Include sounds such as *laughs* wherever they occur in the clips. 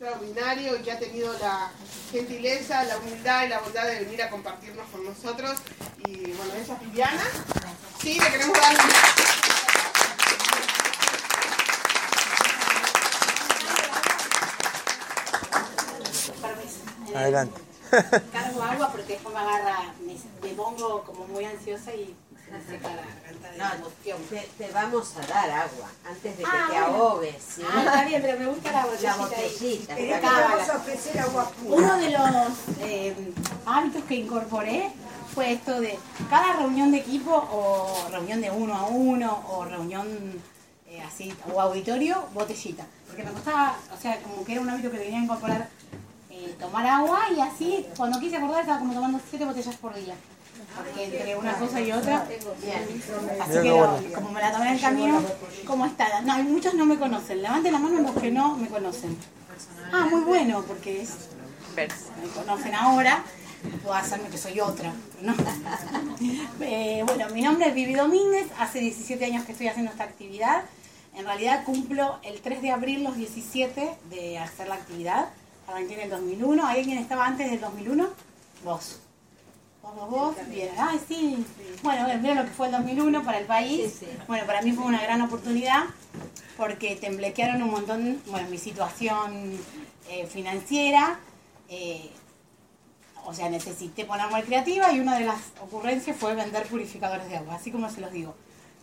extraordinario y que ha tenido la gentileza, la humildad y la bondad de venir a compartirnos con nosotros. Y bueno, ella es Viviana. Sí, le queremos dar un... Adelante. Cargo agua porque después me agarra, me, me pongo como muy ansiosa y la la No, te, te vamos a dar agua antes de que Ah, te bueno. ahogues. ¿sí? Ah, está bien, pero me gusta la La botellita. ahí. botellita. Está acá, bien. la- ofrecer agua pura. Uno de los eh, hábitos que incorporé fue esto de cada reunión de equipo o reunión de uno a uno o reunión eh, así o auditorio, botellita. Porque me costaba, o sea, como que era un hábito que tenía que incorporar eh, tomar agua y así cuando quise acordar estaba como tomando siete botellas por día. Porque entre una cosa y otra. Así que lo- como me la tomé en el camino, ¿cómo está? No, hay muchos no me conocen. Levanten la mano los que no me conocen. Ah, muy bueno, porque es, me conocen ahora. Puedo hacerme que soy otra. ¿no? *laughs* Eh, bueno, mi nombre es Vivi Domínguez. Hace 17 años que estoy haciendo esta actividad. En realidad cumplo el 3 de abril los 17 de hacer la actividad. Arranqué en el 2001. ¿Hay alguien estaba antes del 2001? Vos. Vos. Ay, sí. Bueno, mira lo que fue el 2001 para el país. Sí, sí. Bueno, para mí fue una gran oportunidad porque temblequearon un montón, bueno, mi situación eh, financiera. eh, o sea, necesité ponerme creativa y una de las ocurrencias fue vender purificadores de agua, así como se los digo.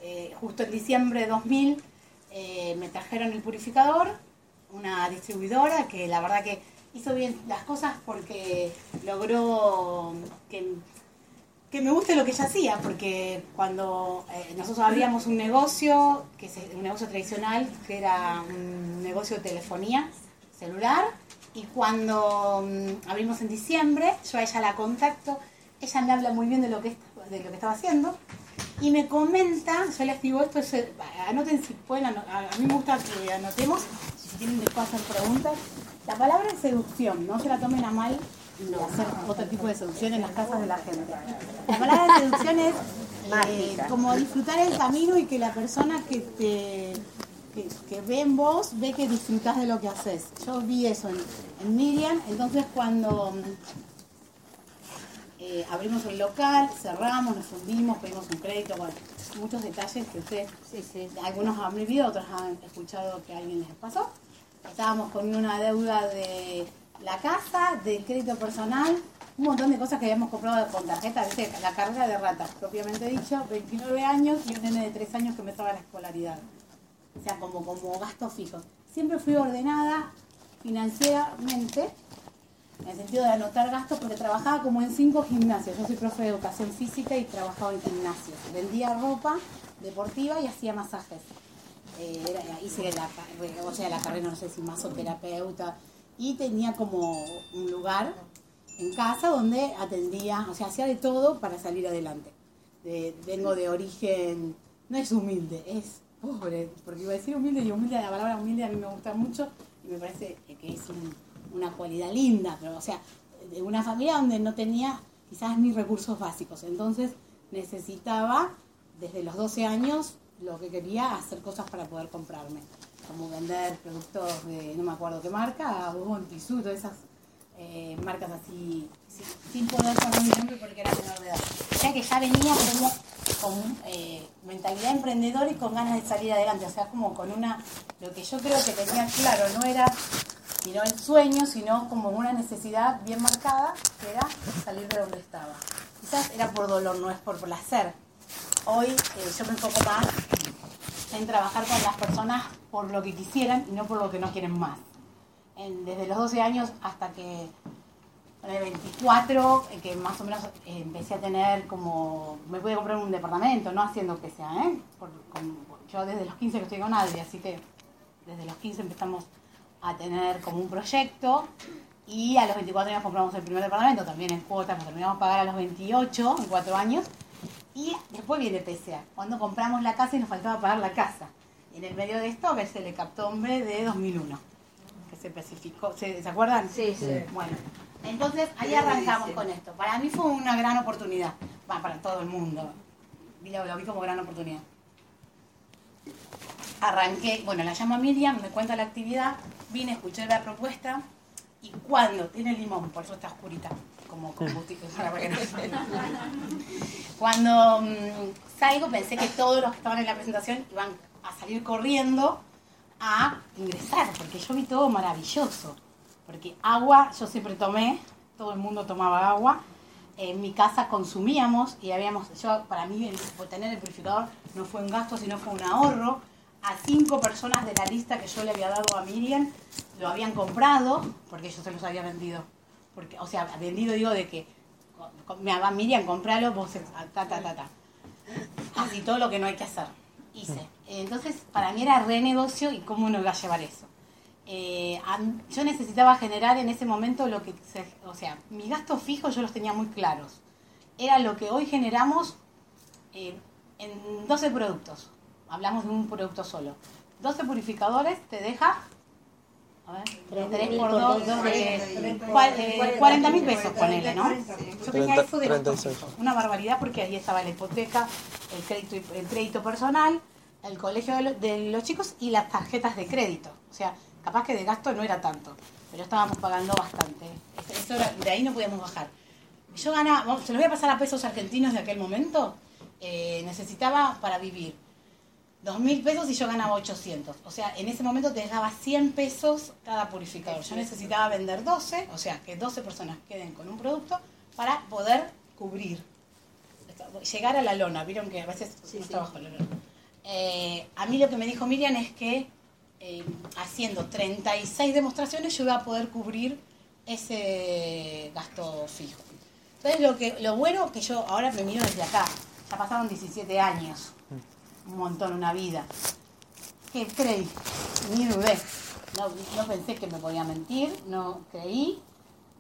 Eh, justo en diciembre de 2000 eh, me trajeron el purificador, una distribuidora que la verdad que hizo bien las cosas porque logró que, que me guste lo que ella hacía, porque cuando eh, nosotros abríamos un negocio, que es un negocio tradicional, que era un negocio de telefonía celular, y cuando mm, abrimos en diciembre, yo a ella la contacto, ella me habla muy bien de lo que, de lo que estaba haciendo, y me comenta, yo le escribo esto, es, eh, anoten si pueden, a mí me gusta que anotemos, si tienen después hacer preguntas, la palabra es seducción, no se la tomen a mal de hacer otro tipo de seducción en las casas de la gente. La palabra seducción es eh, como disfrutar el camino y que la persona que te que, que ve en vos ve que disfrutás de lo que haces. Yo vi eso en, en Miriam, entonces cuando eh, abrimos el local, cerramos, nos fundimos, pedimos un crédito, bueno, muchos detalles que ustedes, algunos han vivido, otros han escuchado que a alguien les pasó. Estábamos con una deuda de la casa, del crédito personal, un montón de cosas que habíamos comprado con tarjeta, ¿viste? la carrera de ratas, propiamente dicho, 29 años y un nene de 3 años que me estaba la escolaridad. O sea, como, como gasto fijo. Siempre fui ordenada financieramente, en el sentido de anotar gastos, porque trabajaba como en cinco gimnasios. Yo soy profe de educación física y trabajaba en gimnasios. Vendía ropa deportiva y hacía masajes. Eh, hice o sea, la carrera, no sé si masoterapeuta, y tenía como un lugar en casa donde atendía, o sea, hacía de todo para salir adelante. De- vengo de origen, no es humilde, es pobre, porque iba a decir humilde y humilde, la palabra humilde a mí me gusta mucho y me parece que es un- una cualidad linda, pero o sea, de una familia donde no tenía quizás ni recursos básicos, entonces necesitaba desde los 12 años lo que quería hacer cosas para poder comprarme, como vender productos de no me acuerdo qué marca, Avon, Tissú, todas esas eh, marcas así, sin, poder poner mi nombre porque era menor de edad. O sea que ya venía como con eh, mentalidad emprendedora y con ganas de salir adelante, o sea, como con una, lo que yo creo que tenía claro, no era sino el sueño, sino como una necesidad bien marcada, que era salir de donde estaba. Quizás era por dolor, no es por placer. Hoy eh, yo me enfoco más en trabajar con las personas por lo que quisieran y no por lo que no quieren más. Desde los 12 años hasta que de 24, eh, que más o menos eh, empecé a tener como, me pude comprar un departamento, no haciendo que sea, ¿eh? Yo desde los 15 que estoy con Adri, así que desde los 15 empezamos a tener como un proyecto y a los 24 años compramos el primer departamento, también en cuotas, lo terminamos de pagar a los 28, en 4 años, y después viene PCA, cuando compramos la casa y nos faltaba pagar la casa. Y en el medio de esto, a ver, se le captó hombre de 2001, que se especificó, ¿se, ¿se acuerdan? Sí, sí. Bueno, entonces ahí arrancamos con esto. Para mí fue una gran oportunidad, para todo el mundo. Lo, lo vi como gran oportunidad. Arranqué, bueno, la llama Miriam, me cuenta la actividad vine, escuché la propuesta y cuando tiene limón, por eso está oscurita, como combustible Cuando mm, salgo pensé que todos los que estaban en la presentación iban a salir corriendo a ingresar, porque yo vi todo maravilloso. Porque agua yo siempre tomé, todo el mundo tomaba agua. En mi casa consumíamos y habíamos, yo para mí el, tener el purificador no fue un gasto, sino fue un ahorro. A cinco personas de la lista que yo le había dado a Miriam lo habían comprado porque yo se los había vendido. Porque, o sea, vendido digo de que me va Miriam, compralo, vos, ta, ta, ta, ta. Así todo lo que no hay que hacer. Hice. Entonces, para mí era re negocio y cómo uno iba a llevar eso. Eh, yo necesitaba generar en ese momento lo que, o sea, mis gastos fijos yo los tenía muy claros. Era lo que hoy generamos eh, en 12 productos. Hablamos de un producto solo. 12 purificadores te deja a ver, 3 por 2, 40 mil pesos, ponele, ¿no? Yo tenía eso de una barbaridad porque ahí estaba la hipoteca, el crédito, el crédito personal, el colegio de, los chicos y las tarjetas de crédito. O sea, capaz que de gasto no era tanto, pero estábamos pagando bastante. Eso de ahí no podíamos bajar. Yo ganaba, se los voy a pasar a pesos argentinos de aquel momento, eh, necesitaba para vivir dos mil pesos y yo ganaba 800. O sea, en ese momento te dejaba 100 pesos cada purificador. Yo necesitaba vender 12, o sea, que 12 personas queden con un producto para poder cubrir, llegar a la lona. Vieron que a veces está bajo la lona. Eh, a mí lo que me dijo Miriam es que eh, haciendo 36 demostraciones yo iba a poder cubrir ese gasto fijo. Entonces lo que lo bueno que yo ahora me miro desde acá, ya pasaron 17 años, un montón, una vida. ¿Qué creí? Ni dudé. No, pensé que me podía mentir, no creí.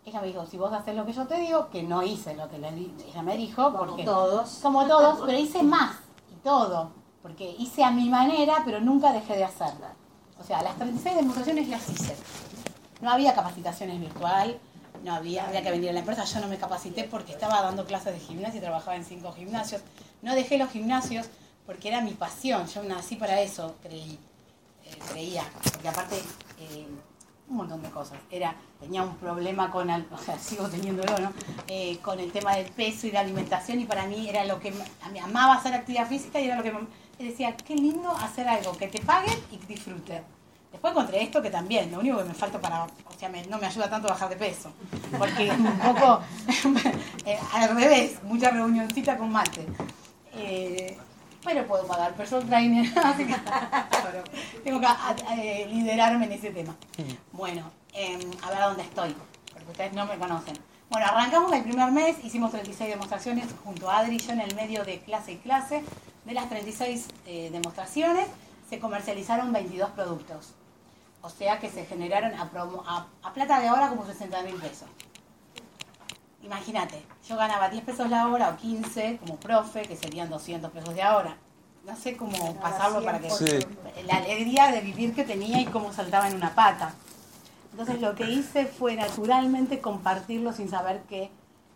Ella me dijo, si vos haces lo que yo te digo, que no hice lo que ella me dijo, porque... Como todos. Como todos, pero hice más y todo porque hice a mi manera, pero nunca dejé de hacerla. O sea, las 36 demostraciones las hice. No había capacitaciones virtual, no había, había que venir a la empresa, yo no me capacité porque estaba dando clases de gimnasia y trabajaba en cinco gimnasios. No dejé los gimnasios porque era mi pasión, yo nací para eso, creí, eh, creía, porque aparte eh, un montón de cosas. Era, tenía un problema con, *laughs* o sea, sigo teniéndolo, ¿no? Eh, con el tema del peso y la alimentación y para mí era lo que, me amaba hacer actividad física y era lo que y decía, qué lindo hacer algo que te paguen y que disfruten. Después encontré esto que también, lo único que me falta para, o sea, no me ayuda tanto a bajar de peso, porque un poco *laughs* al revés, mucha reunioncita con mate. Pero puedo pagar personal trainer, *laughs* así que tengo que eh, liderarme en ese tema. Bueno, em, a ver dónde estoy, porque ustedes no me conocen. Bueno, arrancamos el primer mes, hicimos 36 demostraciones junto a Adri y yo en el medio de clase y clase. De las 36 eh, demostraciones, se comercializaron 22 productos. O sea que se generaron a, plata de ahora como 60 mil pesos. Imagínate, yo ganaba 10 pesos la hora o 15 como profe, que serían 200 pesos de ahora. No sé cómo pasarlo para que... La alegría de vivir que tenía y cómo saltaba en una pata. Entonces lo que hice fue naturalmente compartirlo sin saber que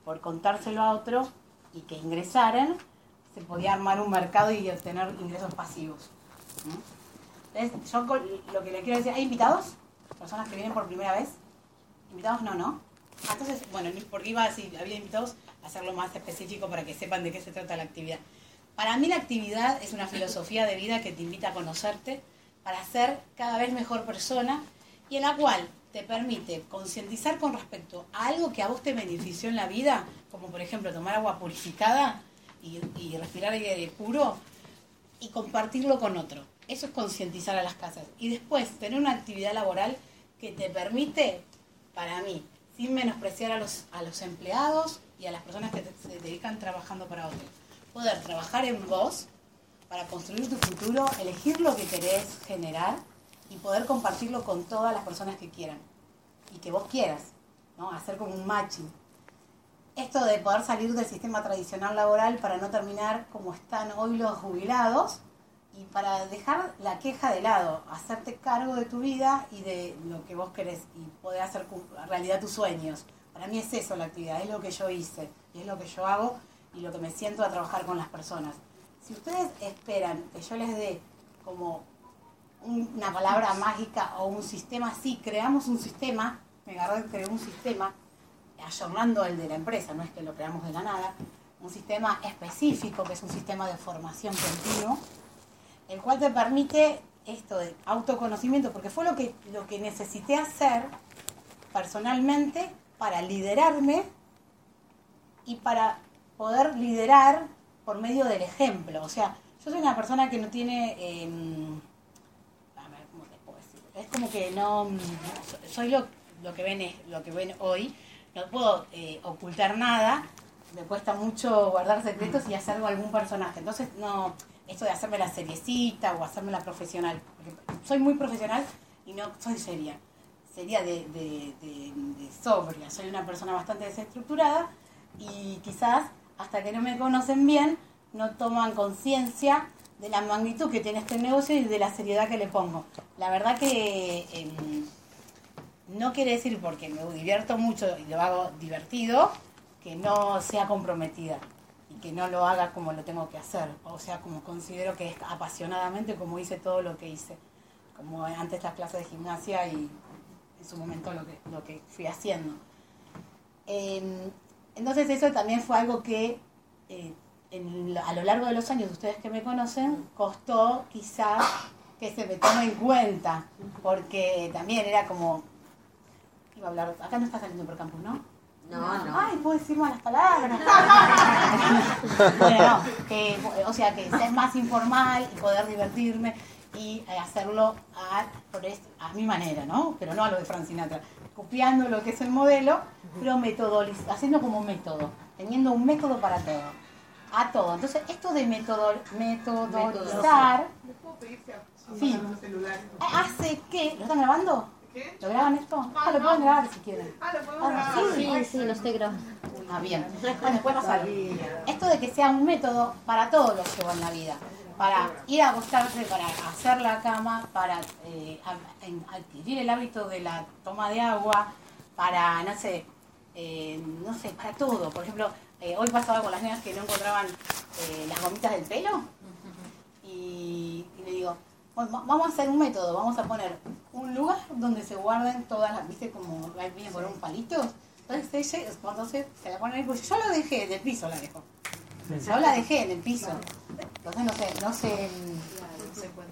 por contárselo a otro y que ingresaran, se podía armar un mercado y obtener ingresos pasivos. Entonces, yo lo que le quiero decir, ¿hay invitados? ¿Personas que vienen por primera vez? ¿Invitados? No, ¿no? Ah, entonces, bueno, porque iba a decir, había invitados, a hacerlo más específico para que sepan de qué se trata la actividad. Para mí la actividad es una filosofía de vida que te invita a conocerte para ser cada vez mejor persona y en la cual te permite concientizar con respecto a algo que a vos te benefició en la vida, como por ejemplo tomar agua purificada, y, respirar aire puro y compartirlo con otro. Eso es concientizar a las casas. Y después tener una actividad laboral que te permite, para mí, sin menospreciar a los, a los empleados y a las personas que se dedican trabajando para otros, poder trabajar en vos para construir tu futuro, elegir lo que querés generar y poder compartirlo con todas las personas que quieran y que vos quieras, ¿no? Hacer como un matching esto de poder salir del sistema tradicional laboral para no terminar como están hoy los jubilados y para dejar la queja de lado, hacerte cargo de tu vida y de lo que vos querés y poder hacer realidad tus sueños. Para mí es eso la actividad, es lo que yo hice, es lo que yo hago y lo que me siento a trabajar con las personas. Si ustedes esperan que yo les dé como una palabra mágica o un sistema, sí, creamos un sistema, me agarré creó un sistema, ayornando el de la empresa, no es que lo creamos de la nada, un sistema específico, que es un sistema de formación continuo, el cual te permite esto de autoconocimiento, porque fue lo que, lo que necesité hacer personalmente para liderarme y para poder liderar por medio del ejemplo. O sea, yo soy una persona que no tiene... Em, a ver, ¿cómo te puedo decir? Es como que no... Soy lo, lo, que, ven, lo que ven hoy. No puedo eh, ocultar nada. Me cuesta mucho guardar secretos y hacerlo a algún personaje. Entonces, no esto de hacerme la seriecita o hacerme la profesional. Porque soy muy profesional y no soy seria. Sería de, de, de, sobria. Soy una persona bastante desestructurada y quizás hasta que no me conocen bien no toman conciencia de la magnitud que tiene este negocio y de la seriedad que le pongo. La verdad que em, no quiere decir porque me divierto mucho y lo hago divertido que no sea comprometida que no lo haga como lo tengo que hacer, o sea, como considero que es apasionadamente como hice todo lo que hice, como antes las clases de gimnasia y en su momento lo que, lo que fui haciendo. Em, entonces eso también fue algo que eh, a lo largo de los años, ustedes que me conocen, costó quizás que se me tome en cuenta, porque también era como, iba a hablar, acá no está saliendo por campus, ¿no? No, no. Ay, puedo decir malas palabras. *laughs* bueno, no, o sea, que ser más informal y poder divertirme y hacerlo a, por a mi manera, ¿no? Pero no a lo de Frank Sinatra. Copiando lo que es el modelo, pero haciendo como método, teniendo un método para todo. A todo. Entonces, esto de método, metodolizar. Sí. Hace que. ¿Lo están grabando? ¿Lo graban esto? Ah, lo pueden grabar si quieren. Ah, lo podemos ah, grabar. Sí, sí, sí, lo estoy grabando. Ah, bien. Bueno, después. Esto de que sea un método para todos los que van en la vida. Para ir a acostarse, para hacer la cama, para eh, adquirir el hábito de la toma de agua, para, no sé, eh, no sé, para todo. Por ejemplo, eh, hoy pasaba con las niñas que no encontraban eh, las gomitas del pelo. Vamos a hacer un método, vamos a poner un lugar donde se guarden todas las, viste, como viene por un palito. Entonces ella, cuando se, se la pone en el yo la dejé, del piso la dejo. Yo la dejé en el piso. Entonces no se, no se,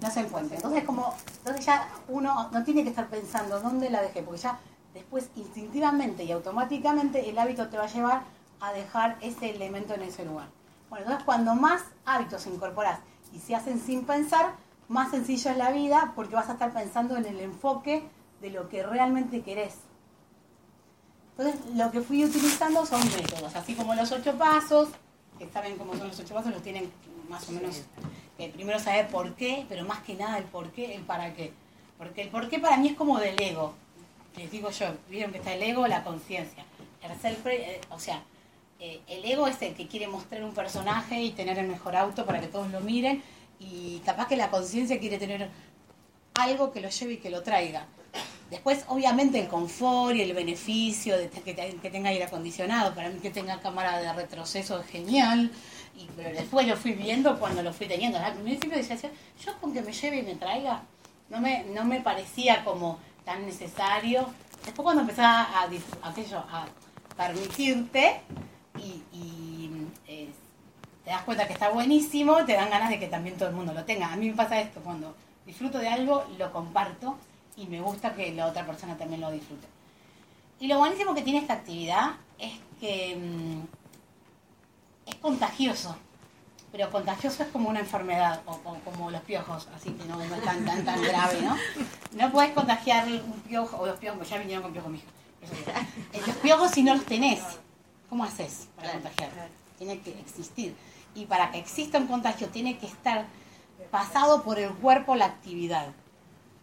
no se encuentra. Entonces como, entonces ya uno no tiene que estar pensando dónde la dejé, porque ya después instintivamente y automáticamente el hábito te va a llevar a dejar ese elemento en ese lugar. Bueno, entonces cuando más hábitos incorporas y se hacen sin pensar, más sencillo es la vida porque vas a estar pensando en el enfoque de lo que realmente querés. Entonces, lo que fui utilizando son métodos, así como los ocho pasos, que saben cómo son los ocho pasos, los tienen más o menos, eh, primero saber por qué, pero más que nada el por qué, el para qué. Porque el por qué para mí es como del ego. Les digo yo, vieron que está el ego, la conciencia. Eh, o sea, eh, el ego es el que quiere mostrar un personaje y tener el mejor auto para que todos lo miren, y capaz que la conciencia quiere tener algo que lo lleve y que lo traiga. Después, obviamente, el confort y el beneficio de que, tenga aire acondicionado, para mí que tenga cámara de retroceso es genial, y, pero después lo fui viendo cuando lo fui teniendo. Al principio decía, yo con que me lleve y me traiga, no me, no me parecía como tan necesario. Después cuando empezaba a, aquello, a permitirte te das cuenta que está buenísimo, te dan ganas de que también todo el mundo lo tenga. A mí me pasa esto, cuando disfruto de algo, lo comparto y me gusta que la otra persona también lo disfrute. Y lo buenísimo que tiene esta actividad es que mm, es contagioso, pero contagioso es como una enfermedad, o, como los piojos, así que no, es tan, tan, tan grave, ¿no? No puedes contagiar un piojo, o los piojos, ya vinieron con piojos, mijo. Los piojos si no los tenés, ¿cómo haces para contagiar? Tiene que existir y para que exista un contagio tiene que estar pasado por el cuerpo la actividad.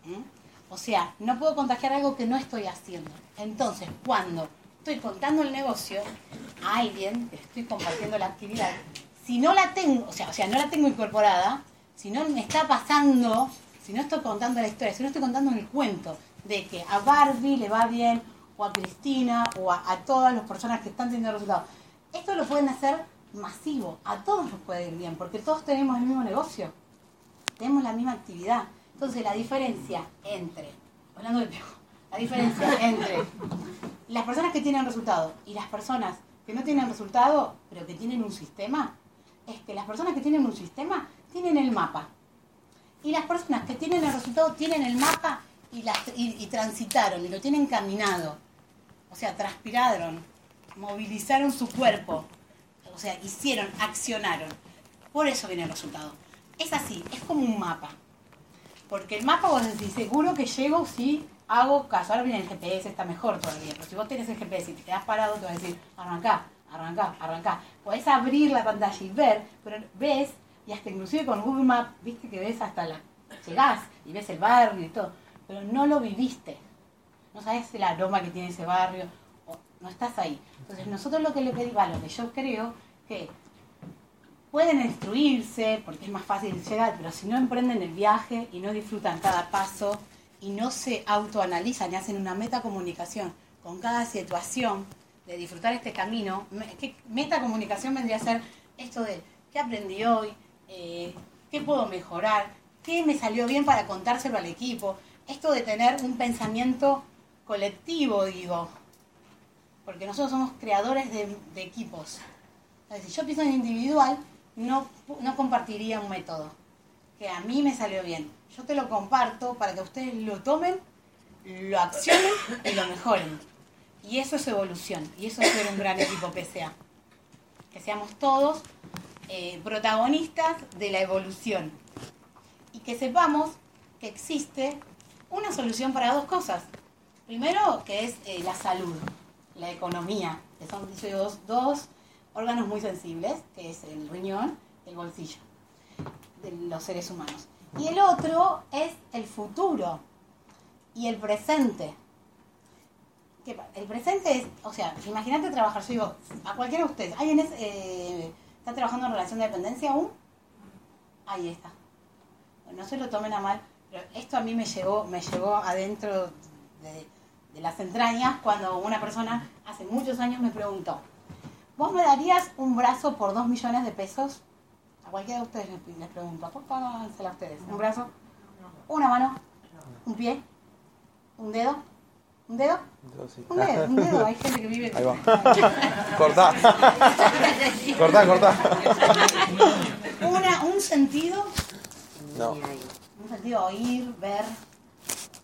¿eh? O sea, no puedo contagiar algo que no estoy haciendo. Entonces, cuando estoy contando el negocio a alguien, estoy compartiendo la actividad, si no la tengo, o sea, o sea, no la tengo incorporada, si no me está pasando, si no estoy contando la historia, si no estoy contando el cuento de que a Barbie le va bien, o a Cristina, o a, a todas las personas que están teniendo resultados, esto lo pueden hacer masivo, a todos nos puede ir bien, porque todos tenemos el mismo negocio, tenemos la misma actividad. Entonces la diferencia entre, hablando del la diferencia *laughs* entre las personas que tienen resultado y las personas que no tienen resultado, pero que tienen un sistema, es que las personas que tienen un sistema tienen el mapa. Y las personas que tienen el resultado tienen el mapa y, y, transitaron y lo tienen caminado. O sea, transpiraron, movilizaron su cuerpo. O sea, hicieron, accionaron. Por eso viene el resultado. Es así, es como un mapa. Porque el mapa vos decís, seguro que llego si hago caso. Ahora viene el GPS, está mejor todavía. Pero si vos tenés el GPS y te quedás parado, te vas a decir, arrancá, arrancá, arrancá. Podés abrir la pantalla y ver, pero ves, y hasta inclusive con Google Maps, viste que ves hasta la... Llegás y ves el barrio y todo, pero no lo viviste. No sabes el aroma que tiene ese barrio, o no estás ahí. Entonces nosotros lo que le pedimos, lo que yo creo que pueden instruirse porque es más fácil llegar, pero si no emprenden el viaje y no disfrutan cada paso y no se autoanalizan y hacen una metacomunicación con cada situación de disfrutar este camino, ¿qué metacomunicación vendría a ser esto de qué aprendí hoy, eh, qué puedo mejorar, qué me salió bien para contárselo al equipo, esto de tener un pensamiento colectivo, digo, porque nosotros somos creadores de equipos. Si yo pienso en individual, no, no compartiría un método que a mí me salió bien. Yo te lo comparto para que ustedes lo tomen, lo accionen y lo mejoren. Y eso es evolución. Y eso es ser un gran equipo PSA. Que seamos todos eh, protagonistas de la evolución. Y que sepamos que existe una solución para dos cosas. Primero, que es eh, la salud, la economía, que son dos, dos órganos muy sensibles, que es el riñón, el bolsillo de los seres humanos. Y el otro es el futuro y el presente. El presente es, o sea, imagínate trabajar, yo digo, a cualquiera de ustedes, ¿alguien eh, está trabajando en relación de dependencia aún? Ahí está. no se lo tomen a mal, pero esto a mí me llegó, me llegó adentro de, de las entrañas cuando una persona hace muchos años me preguntó, ¿Vos me darías un brazo por dos millones de pesos? A cualquiera de ustedes les, pregunto. Póngansela a ustedes. ¿Un brazo? ¿Una mano? ¿Un pie? ¿Un dedo? ¿Un dedo? Un dedo, un dedo. Hay gente que vive... Ahí va. cortá. cortá, cortá. Una, ¿Un sentido? No. Un sentido oír, ver.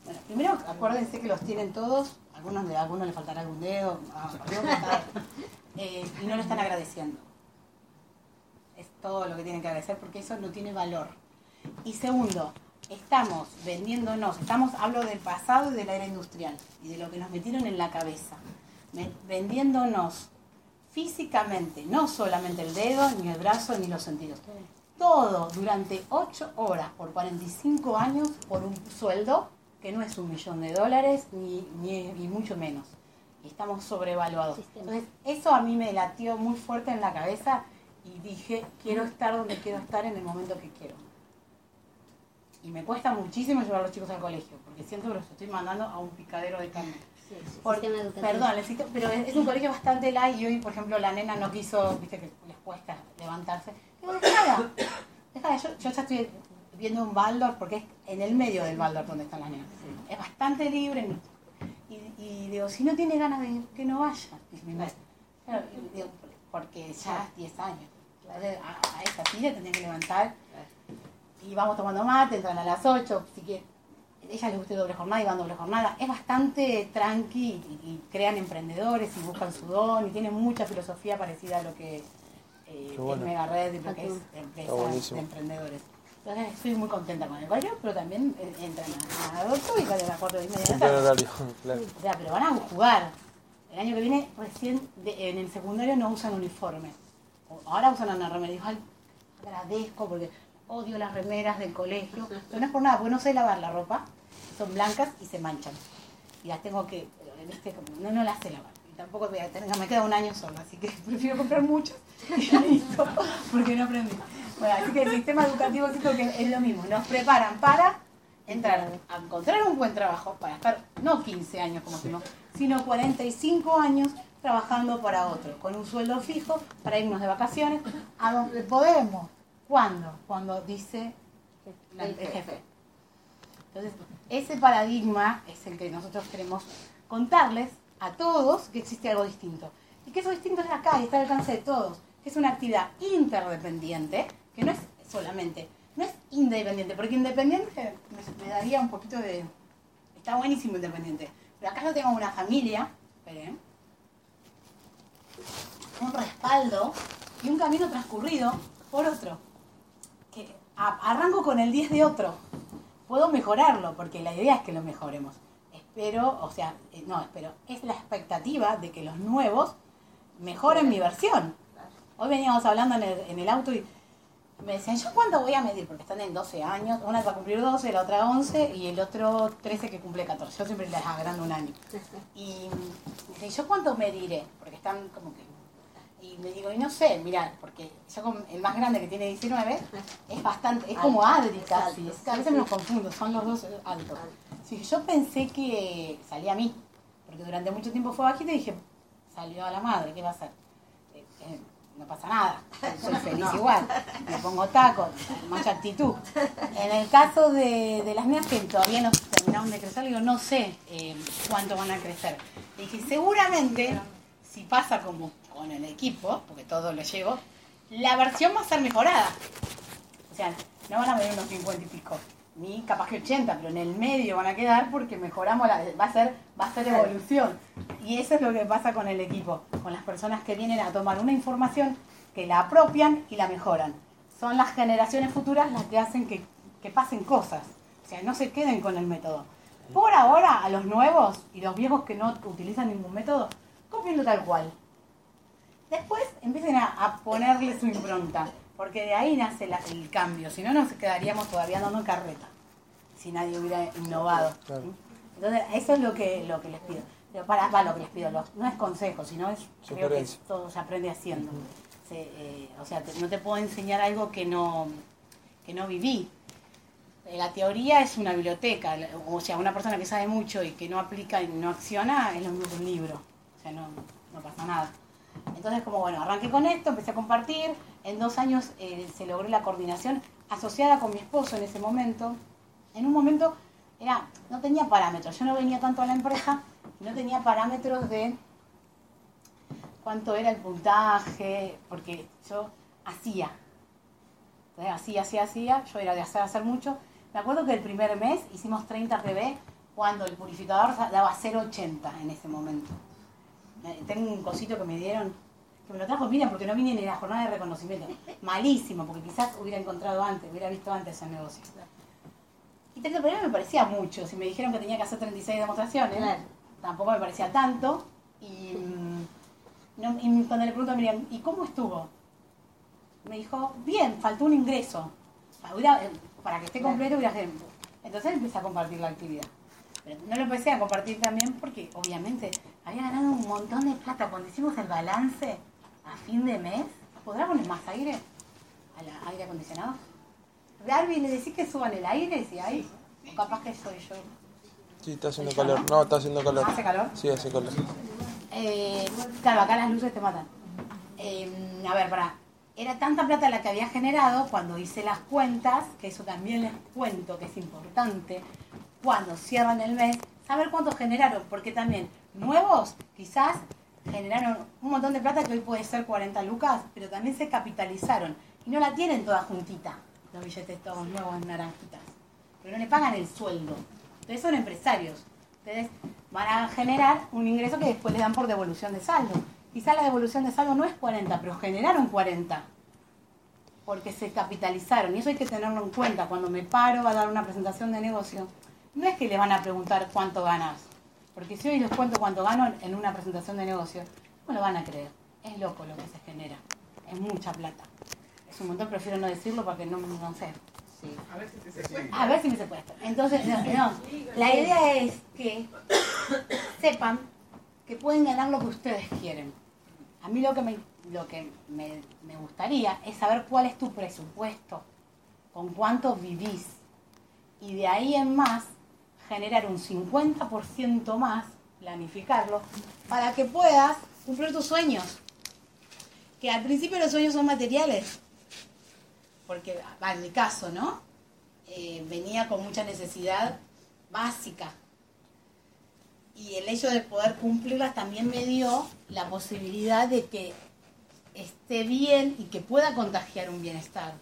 Bueno, primero acuérdense que los tienen todos. Algunos de algunos le faltará algún dedo. Ah, eh, y no lo están agradeciendo. Es todo lo que tienen que agradecer porque eso no tiene valor. Y segundo, estamos vendiéndonos, estamos, hablo del pasado y de la era industrial y de lo que nos metieron en la cabeza, vendiéndonos físicamente, no solamente el dedo, ni el brazo, ni los sentidos. Todo durante 8 horas por 45 años por un sueldo que no es un millón de dólares, ni, ni mucho menos estamos sobrevaluados. Entonces, eso a mí me latió muy fuerte en la cabeza y dije, quiero estar donde quiero estar en el momento que quiero. Y me cuesta muchísimo llevar a los chicos al colegio, porque siento que los estoy mandando a un picadero de cambio. Sí, perdón, pero es, un colegio bastante light y hoy, por ejemplo, la nena no quiso, viste que les cuesta levantarse. Digo, déjala, déjala, yo, yo ya estoy viendo un Baldor, porque es en el medio del Baldor donde están las nenas. Es bastante libre, y, digo, si no tiene ganas de ir, que no vaya. porque ya es 10 años. A, a esa tía tendría que levantar y vamos tomando mate, entran a las 8, si quiere. Ella le gusta doble jornada y van doble jornada. Es bastante tranqui y, crean emprendedores y buscan su don y tienen mucha filosofía parecida a lo que eh, es Mega Red y lo que es empresas de emprendedores. Entonces estoy muy contenta con el barrio, pero también eh, entran a, adulto y salen a las 4 y media de O sea, pero van a jugar. El año que viene, recién en el secundario no usan uniforme. Ahora usan una remera. Digo, ay, agradezco porque odio las remeras del colegio. Pero no es por nada, porque no sé lavar la ropa. Son blancas y se manchan. Y las tengo que, ¿viste? No, no las sé lavar. Y tampoco voy a tener, me queda un año sola, así que *laughs* prefiero comprar muchas y *laughs* listo, porque no aprendí. Bueno, así que el sistema educativo siento que es lo mismo, nos preparan para entrar a encontrar un buen trabajo, para estar no 15 años como no, sino 45 años trabajando para otro, con un sueldo fijo, para irnos de vacaciones, a donde podemos. ¿Cuándo? Cuando dice el jefe. Entonces, ese paradigma es el que nosotros queremos contarles a todos que existe algo distinto. Y que eso distinto es acá y está al alcance de todos. Que es una actividad interdependiente, no es solamente, no es independiente, porque independiente me, daría un poquito de... Está buenísimo independiente. Pero acá yo tengo una familia, esperen, un respaldo y un camino transcurrido por otro. Que arranco con el 10 de otro. Puedo mejorarlo, porque la idea es que lo mejoremos. Espero, o sea, eh, no, espero, es la expectativa de que los nuevos mejoren mi versión. Hoy veníamos hablando en el, en el auto y me decían, ¿yo cuándo voy a medir? Porque están en 12 años, una va a cumplir 12, la otra 11 y el otro 13 que cumple 14. Yo siempre les agrando un año. *laughs* Y me dicen, ¿yo cuánto mediré? Porque están como que... Y le digo, y no sé, mirá, porque yo con el más grande que tiene 19 es bastante, es como Adri casi, es que a veces me los confundo, son los dos altos. Sí, yo pensé que salía a mí, porque durante mucho tiempo fue bajito y dije, salió a la madre, ¿qué va a hacer? No pasa nada, *laughs* soy feliz igual, me pongo tacos, mucha actitud. En el caso de, de las mías que todavía no terminaron de crecer, digo, no sé eh, cuánto van a crecer. Le dije, seguramente, si pasa como con el equipo, porque todo lo llevo, la versión va a ser mejorada. O sea, no van a venir unos 50 y pico, ni capaz que 80, pero en el medio van a quedar porque mejoramos, la, va a ser va a ser evolución. Y eso es lo que pasa con el equipo, con las personas que vienen a tomar una información, que la apropian y la mejoran. Son las generaciones futuras las que hacen que, que pasen cosas. O sea, no se queden con el método. Por ahora, a los nuevos y los viejos que no utilizan ningún método, copienlo tal cual. Después empiecen a, a ponerle su impronta, porque de ahí nace la- el cambio, si no nos quedaríamos todavía dando carreta, si nadie hubiera innovado. Claro. Entonces, eso es lo que, lo que les pido. Pero para, va, lo que les pido, no es consejo, sino es creo que todo se aprende haciendo. Se, eh, o sea, te- no te puedo enseñar algo que no, que no viví. Eh, La teoría es una biblioteca, o sea, una persona que sabe mucho y que no aplica y no acciona es lo mismo que un libro. O sea, no, no pasa nada. Entonces, como bueno, arranqué con esto, empecé a compartir. En dos años eh, se logró la coordinación asociada con mi esposo en ese momento. En un momento era, no tenía parámetros. Yo no venía tanto a la empresa, no tenía parámetros de cuánto era el puntaje, porque yo hacía. Entonces, hacía, hacía, hacía. Yo era de hacer, hacer mucho. Me acuerdo que el primer mes hicimos 30 PB cuando el purificador daba 0,80 en ese momento. Eh, Tengo un cosito que me dieron, me lo trajo Miriam porque no vine ni la jornada de reconocimiento. Malísimo, porque quizás hubiera encontrado antes, hubiera visto antes el negocio. Y 30 PB me parecía mucho. Si me dijeron que tenía que hacer 36 demostraciones, Claro. tampoco me parecía tanto. Y, mm, no- y cuando le pregunto a Miriam, ¿y cómo estuvo? Me dijo, bien, faltó un ingreso. Para, para que esté completo hubiera que- Entonces empecé a compartir la actividad. Pero no lo empecé a compartir también porque obviamente había ganado un montón de plata. Cuando hicimos el balance a fin de mes, ¿podrá poner más aire? ¿Al aire acondicionado? Darby, ¿le decís que suban el aire si hay? O capaz que soy yo. Sí, está haciendo calor. No, está haciendo calor. ¿Hace calor? Sí, hace calor. Eh, claro, acá las luces te matan. Eh, a ver, para. Era tanta plata la que había generado cuando hice las cuentas, que eso también les cuento que es importante, cuando cierran el mes, saber cuántos generaron, porque también nuevos quizás generaron un montón de plata que hoy puede ser 40 lucas, pero también se capitalizaron y no la tienen toda juntita, los billetes todos nuevos naranjitas, pero no le pagan el sueldo. Entonces son empresarios. Ustedes van a generar un ingreso que después les dan por devolución de saldo. Quizá la devolución de saldo no es 40, pero generaron 40. Porque se capitalizaron. Y eso hay que tenerlo en cuenta. Cuando me paro a dar una presentación de negocio, no es que le van a preguntar cuánto ganas. Porque si hoy les cuento cuánto gano en una presentación de negocio, no lo van a creer. Es loco lo que se genera. Es mucha plata. Es un montón, prefiero no decirlo porque no, no sé. Sí. A ver si te se puede. A ver si me se puede. Entonces, no, no. La idea es que *coughs* sepan que pueden ganar lo que ustedes quieren. A mí lo que me, lo que me, me gustaría es saber cuál es tu presupuesto, con cuánto vivís. Y de ahí en más, generar un 50% más, planificarlo, para que puedas cumplir tus sueños. Que al principio los sueños son materiales. Porque, en mi caso, ¿no? eh, venía con mucha necesidad básica. Y el hecho de poder cumplirlas también me dio la posibilidad de que esté bien y que pueda contagiar un bienestar.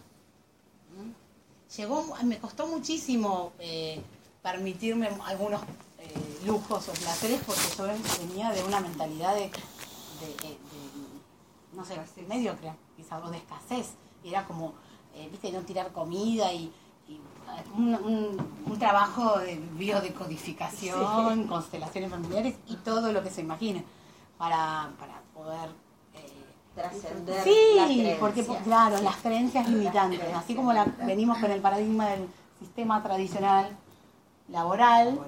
Llegó, me costó muchísimo eh, permitirme algunos eh, lujos o placeres porque yo venía de una mentalidad de, de, de- de, no sé, mediocre, quizás, o de escasez. Y era como, eh, viste, no tirar comida y, y, un, un- un trabajo de biodecodificación, constelaciones familiares y todo lo que se imagine para, para poder... eh, Trascender Sí, porque claro, las creencias limitantes, así como la, venimos con el paradigma del sistema tradicional laboral,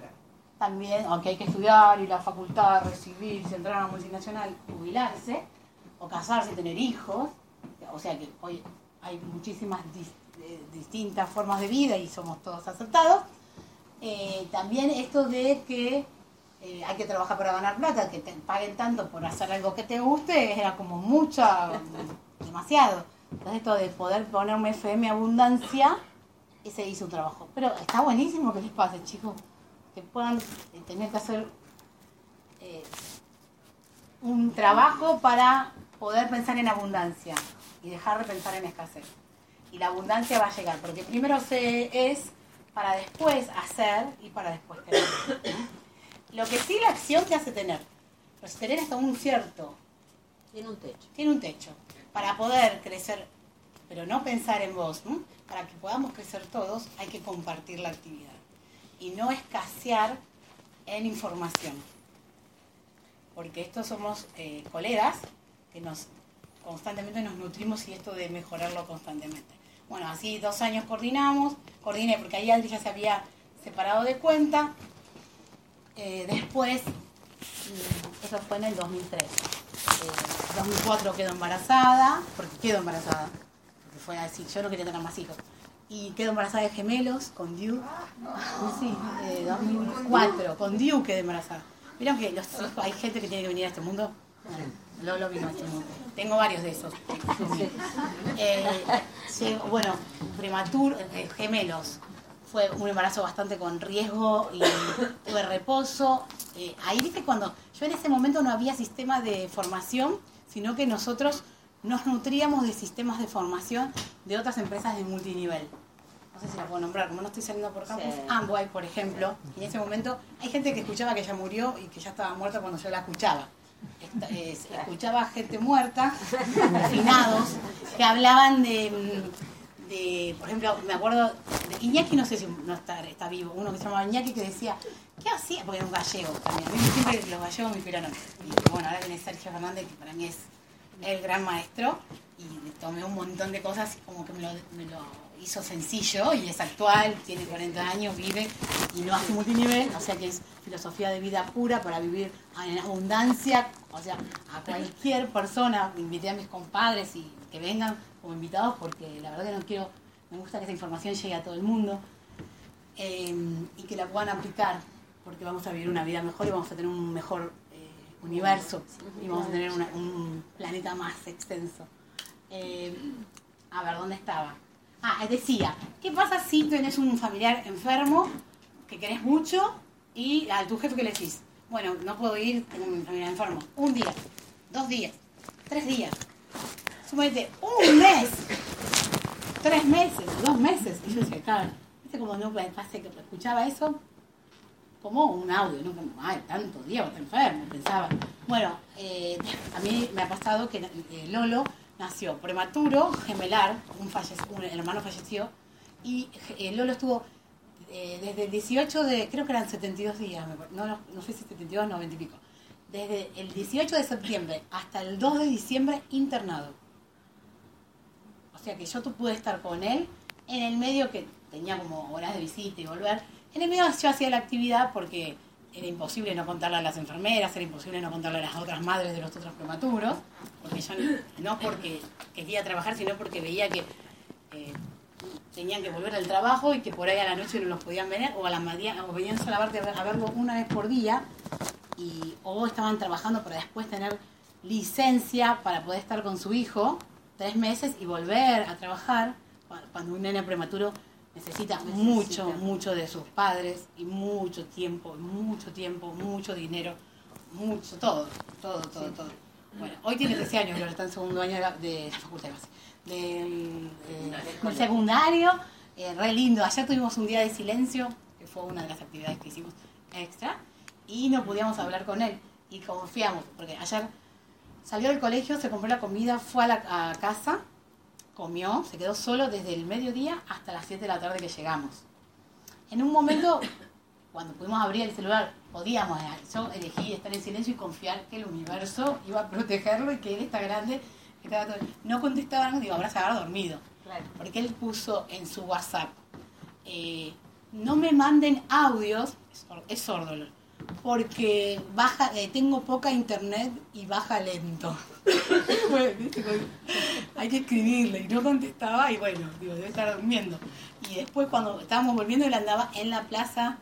también, aunque hay que estudiar, ir a la facultad, recibirse, entrar a una multinacional, jubilarse, o casarse, tener hijos, o sea que hoy hay muchísimas dis- eh, distintas formas de vida y somos todos aceptados. Eh, también esto de que eh, hay que trabajar para ganar plata, que te paguen tanto por hacer algo que te guste, era como mucha, *laughs* demasiado. Entonces esto de poder poner un FM abundancia, ese hizo un trabajo. Pero está buenísimo que les pase, chicos, que puedan eh, tener que hacer eh, un trabajo para poder pensar en abundancia y dejar de pensar en escasez. Y la abundancia va a llegar, porque primero se es para después hacer y para después tener. *coughs* Lo que sí la acción te hace tener, pero tener hasta un cierto, Tiene un techo. tiene un techo, para poder crecer, pero no pensar en vos, para que podamos crecer todos hay que compartir la actividad y no escasear en información. Porque estos somos eh, colegas que constantemente nos nutrimos y esto de mejorarlo constantemente. Bueno, así dos años coordinamos, coordiné porque ahí Adri ya se había separado de cuenta. Eh, después, mm, eso fue en el 2003. Eh, 2004 quedó embarazada, porque quedó embarazada, fue así, yo no quería tener más hijos. Y quedó embarazada de gemelos con Diu. Sí, eh, 2004, con Diu quedé embarazada. Vieron que los hijos, hay gente que tiene que venir a este mundo. Bueno, Lolo vino a este mundo. Tengo varios de esos. Eh, bueno, prematuro, eh, gemelos. Fue un embarazo bastante con riesgo y tuve reposo. Eh, ahí viste cuando yo en ese momento no había sistema de formación, sino que nosotros nos nutríamos de sistemas de formación de otras empresas de multinivel. No sé si la puedo nombrar, como no estoy saliendo por campus, Sí. Amway, por ejemplo. En ese momento hay gente que escuchaba que ella murió y que ya estaba muerta cuando yo la escuchaba. Esta- eh, escuchaba gente muerta, finados, que hablaban de, de, por ejemplo, me acuerdo de Iñaki, no sé si no está, está vivo, uno que se llamaba Iñaki que decía, ¿qué hacía? Porque era un gallego también. A mí siempre los gallegos me inspiraron. Y bueno, ahora viene Sergio Fernández, que para mí es el gran maestro, y tomé un montón de cosas como que me lo, hizo sencillo y es actual, tiene 40 años, vive y no hace multinivel, o sea que es filosofía de vida pura para vivir en abundancia, o sea, a cualquier persona, invité a mis compadres y que vengan como invitados porque la verdad que no quiero, me gusta que esa información llegue a todo el mundo eh, y que la puedan aplicar porque vamos a vivir una vida mejor y vamos a tener un mejor universo y vamos a tener una- un planeta más extenso. Eh, a ver, ¿dónde estaba? Ah, decía, ¿qué pasa si tenés un familiar enfermo que querés mucho y a tu jefe que le decís? Bueno, no puedo ir, tengo un familiar enfermo. Un día, dos días, tres días. Súmate un mes, tres meses, dos meses. Y yo decía, claro, ¿viste como no escuchaba eso? Como un audio, ¿no? Como, ay, tanto día, está enfermo, pensaba. Bueno, eh, a mí me ha pasado que eh, Lolo nació prematuro, gemelar, un, falle- un hermano falleció, y eh, Lolo estuvo desde el 18 de, creo que eran 72 días, no, no, no sé si 72, 90 y pico, desde el 18 de septiembre hasta el 2 de diciembre internado. O sea que yo pude estar con él en el medio que tenía como horas de visita y volver. En el medio yo hacía la actividad porque era imposible no contarle a las enfermeras, era imposible no contarle a las otras madres de los otros prematuros, porque yo no, porque quería trabajar, sino porque veía que eh, tenían que volver al trabajo y que por ahí a la noche no los podían ver o a la mañana o venían solamente a ver- a verlo una vez por día y o estaban trabajando para después tener licencia para poder estar con su hijo tres meses y volver a trabajar Cu- cuando un nene prematuro necesita mucho, mucho de sus padres y mucho tiempo, mucho tiempo, mucho dinero, mucho, todo, todo, todo, todo. Bueno, hoy tiene 13 años, pero está en segundo año de la, de la facultad de base. Del, eh, del secundario, eh, re lindo. Ayer tuvimos un día de silencio, que fue una de las actividades que hicimos extra, y no podíamos hablar con él. Y confiamos, porque ayer salió del colegio, se compró la comida, fue a la a casa, comió, se quedó solo desde el mediodía hasta las 7 de la tarde que llegamos. En un momento, *laughs* cuando pudimos abrir el celular, podíamos, eh, yo elegí estar en silencio y confiar que el universo iba a protegerlo y que él está grande. estaba todo- No contestaba, no digo, habrá se habrá dormido. Claro. Porque él puso en su WhatsApp, eh, no me manden audios, es sor- es sordo, porque baja, eh, tengo poca internet y baja lento. *laughs* Hay que escribirle y no contestaba y bueno, digo, debe estar durmiendo. Y después cuando estábamos volviendo, él andaba en la plaza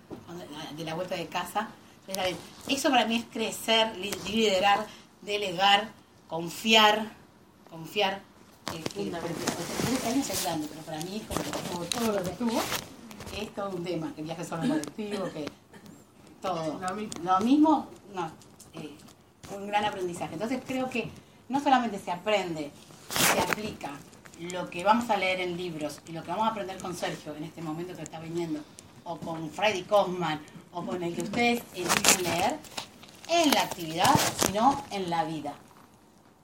de la vuelta de casa. Entonces, Eso para mí es crecer, li- liderar, delegar, confiar, confiar. eh, 13 años es grande, pero para mí, como, como todo lo que tuvo, es todo un tema, que viajes solo en colectivo, que todo. Lo mismo. Lo mismo, no, eh, un gran aprendizaje. Entonces creo que no solamente se aprende, se aplica lo que vamos a leer en libros y lo que vamos a aprender con Sergio en este momento que está viniendo, o con Freddy Kaufman, o con el que ustedes eligen leer, en la actividad, sino en la vida.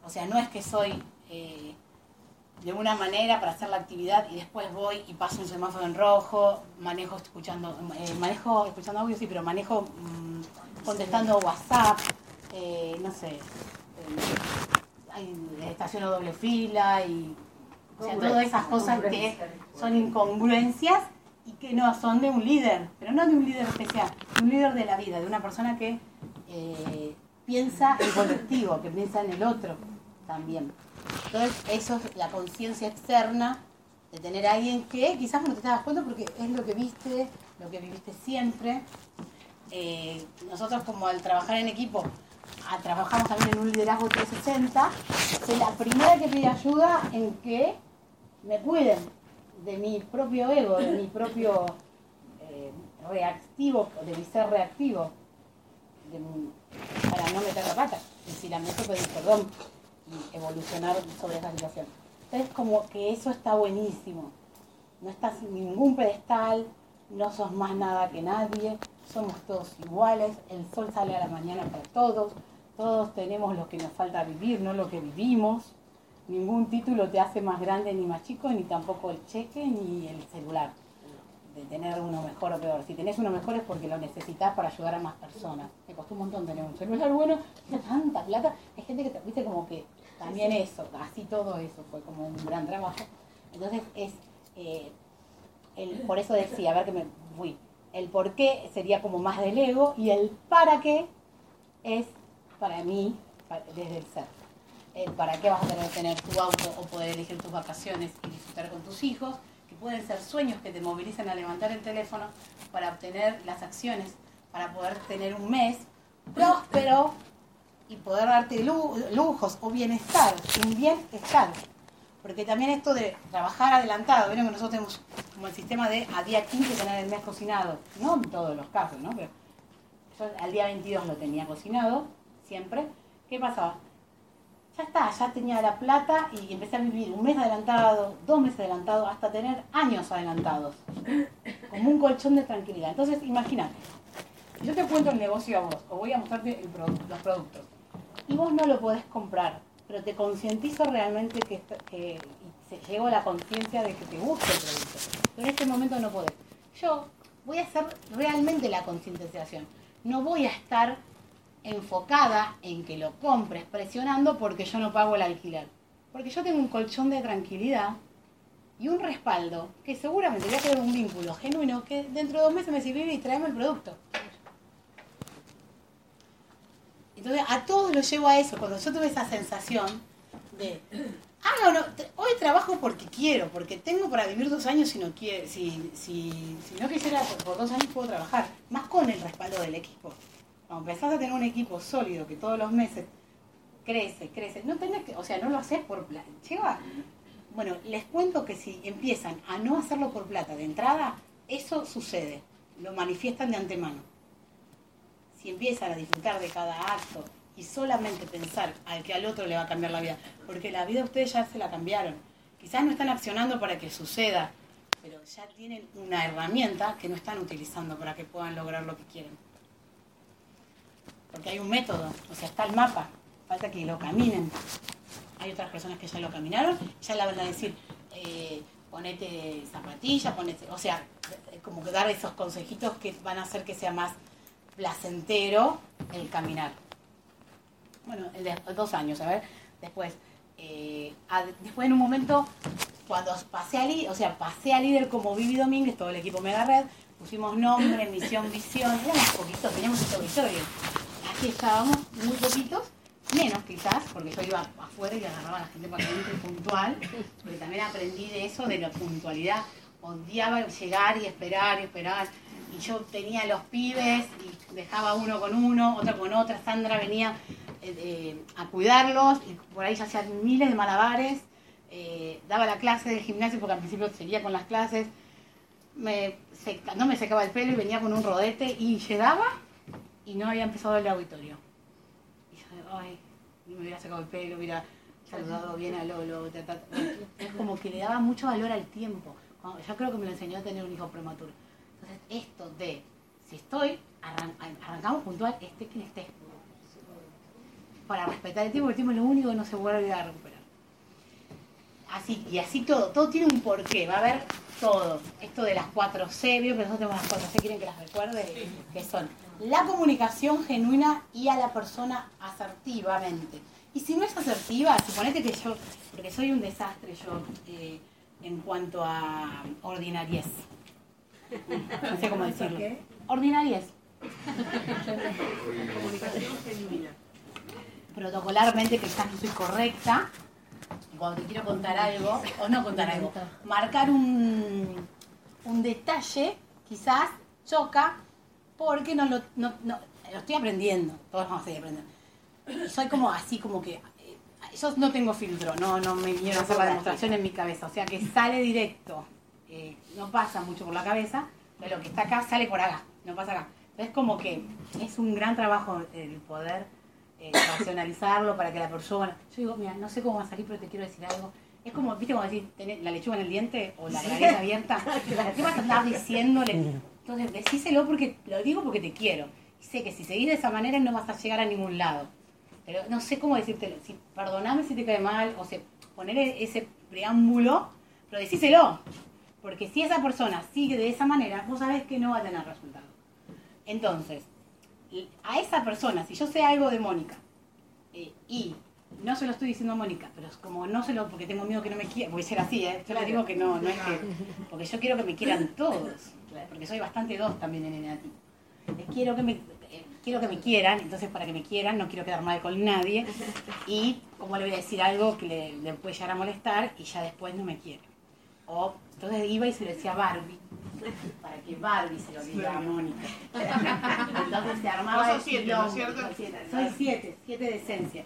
O sea, no es que soy eh, de una manera para hacer la actividad y después voy y paso un semáforo en rojo, manejo escuchando, eh, manejo escuchando audio, sí, pero manejo mm, contestando WhatsApp, eh, no sé, estaciono doble fila y o sea, todas esas cosas que son incongruencias y que no son de un líder, pero no de un líder especial, de un líder de la vida, de una persona que eh, piensa en colectivo, que piensa en el otro también. Entonces, eso es la conciencia externa de tener a alguien que quizás no te das cuenta porque es lo que viste, lo que viviste siempre. Eh, nosotros como al trabajar en equipo, ah, trabajamos también en un liderazgo 360, soy la primera que pide ayuda en que me cuiden de mi propio ego, de mi propio eh, reactivo, de mi ser reactivo, para no meter la pata. Y si la meto, pedir perdón y evolucionar sobre esa situación. Entonces, como que eso está buenísimo. No estás en ningún pedestal, no sos más nada que nadie, somos todos iguales, el sol sale a la mañana para todos, todos tenemos lo que nos falta vivir, no lo que vivimos. Ningún título te hace más grande ni más chico, ni tampoco el cheque ni el celular. De tener uno mejor o peor. Si tenés uno mejor es porque lo necesitas para ayudar a más personas. Me costó un montón tener un celular bueno, tiene tanta plata. Hay gente que, te- viste, como que también eso, así todo eso fue como un gran trabajo. Entonces es, eh, el, por eso decía, a ver que me fui. El por qué sería como más del ego y el para qué es para mí desde el ser. El para qué vas a tener, tener tu auto o poder elegir tus vacaciones y disfrutar con tus hijos, que pueden ser sueños que te movilizan a levantar el teléfono para obtener las acciones, para poder tener un mes próspero y poder darte lu- lujos o bienestar, un bienestar. Porque también esto de trabajar adelantado, vieron que nosotros tenemos como el sistema de a día 15 tener el mes cocinado, no en todos los casos, ¿no? Pero yo al día 22 lo tenía cocinado, siempre. ¿Qué pasaba? Ya está, ya tenía la plata y empecé a vivir un mes adelantado, dos meses adelantado, hasta tener años adelantados. Como un colchón de tranquilidad. Entonces, imagínate, yo te cuento el negocio a vos, o voy a mostrarte los productos, y vos no lo podés comprar, pero te concientizo realmente que, que se llegó a la conciencia de que te gusta el producto. Pero en este momento no podés. Yo voy a hacer realmente la concientización. No voy a estar enfocada en que lo compres presionando porque yo no pago el alquiler. Porque yo tengo un colchón de tranquilidad y un respaldo que seguramente voy a tener un vínculo genuino que dentro de dos meses me sirve y traeme el producto. Entonces a todos los llevo a eso. Cuando yo tuve esa sensación de, *clears throat* ah, no, hoy trabajo porque quiero, porque tengo para vivir dos años si no quiero, si, si, no quisiera por, por dos años puedo trabajar, más con el respaldo del equipo. Cuando empezás a tener un equipo sólido que todos los meses crece, crece, no tenés que, o sea, no lo haces por plan, lleva Bueno, les cuento que si empiezan a no hacerlo por plata de entrada, eso sucede, lo manifiestan de antemano. Si empiezan a disfrutar de cada acto y solamente pensar al que al otro le va a cambiar la vida, porque la vida ustedes ya se la cambiaron. Quizás no están accionando para que suceda, pero ya tienen una herramienta que no están utilizando para que puedan lograr lo que quieren. Porque hay un método, o sea, está el mapa, falta que lo caminen. Hay otras personas que ya lo caminaron, ya le van a decir, eh, ponete zapatillas, ponete, o sea, como que dar esos consejitos que van a hacer que sea más placentero el caminar. Bueno, el de dos años, a ver, después, eh, después en un momento, cuando pasé a líder, o sea, pasé a líder como Vivi Domínguez, todo el equipo Mega Red, pusimos nombre, *coughs* misión, visión, éramos poquitos, teníamos este auditorio. Aquí estábamos, muy poquitos, menos quizás, porque yo iba afuera y agarraba a la gente para que entre puntual, porque también aprendí de eso, de la puntualidad. Odiaba llegar y esperar y esperar. Y yo tenía los pibes y dejaba uno con uno, otra con otra. Sandra venía eh, eh, a cuidarlos y por ahí ya hacían miles de malabares. Eh, daba la clase del gimnasio porque al principio seguía con las clases. Me seca- no me secaba el pelo y venía con un rodete y llegaba y no había empezado el auditorio. Y yo, ay, me hubiera sacado el pelo, hubiera saludado bien a Lolo. ta. Es como que le daba mucho valor al tiempo. Yo creo que me lo enseñó a tener un hijo prematuro. Entonces, esto de, si estoy, arran- arrancamos puntual, esté quien esté. Para respetar el tiempo, el tiempo es lo único que no se vuelve a recuperar. Así, y así todo, todo tiene un porqué, va a haber todo. Esto de las cuatro C, vio que nosotros tenemos las cuatro C, quieren que las recuerde, que son la comunicación genuina y a la persona asertivamente. Y si no es asertiva, suponete que yo, porque soy un desastre yo eh, en cuanto a ordinariez. No sé cómo decirlo. Ordinariez. Comunicación genuina. protocolarmente que quizás no soy correcta, cuando te quiero contar algo, o no contar algo, marcar un, un detalle, quizás choca, porque no lo, no, no- lo estoy aprendiendo, todos vamos a seguir aprendiendo. Soy como así, como que, eh, yo no tengo filtro, no, no me quiero hacer la demostración en mi cabeza, o sea que sale directo, eh, no pasa mucho por la cabeza, pero lo que está acá sale por acá, no pasa acá. Entonces como que es un gran trabajo el poder eh, racionalizarlo para que la persona. Yo digo, mira, no sé cómo va a salir, pero te quiero decir algo. Es como, viste, como decir, tenés la lechuga en el diente o la bragueta abierta. *laughs* ¿Qué vas a estar diciéndole? Entonces, decíselo porque lo digo porque te quiero. Y sé que si seguís de esa manera no vas a llegar a ningún lado. Pero no sé cómo decírtelo. Si, perdoname si te cae mal, o sea, poner ese preámbulo, pero decíselo. Porque si esa persona sigue de esa manera, vos sabés que no va a tener resultado. Entonces, a esa persona, si yo sé algo de Mónica, eh, y no se lo estoy diciendo a Mónica, pero es como no se lo, porque tengo miedo que no me quiera, porque ser así, ¿eh? yo le digo que no, no es que, porque yo quiero que me quieran todos, porque soy bastante dos también en el negativo. Eh, Quiero que me, eh, quiero que me quieran, entonces para que me quieran no quiero quedar mal con nadie, y como le voy a decir algo que le, le puede llegar a molestar y ya después no me quiere. O entonces iba y se lo decía a Barbie, *laughs* para que Barbie se lo diga a Mónica. *laughs* Entonces se armaba el siete, ¿no es cierto? Soy siete, siete, de esencia.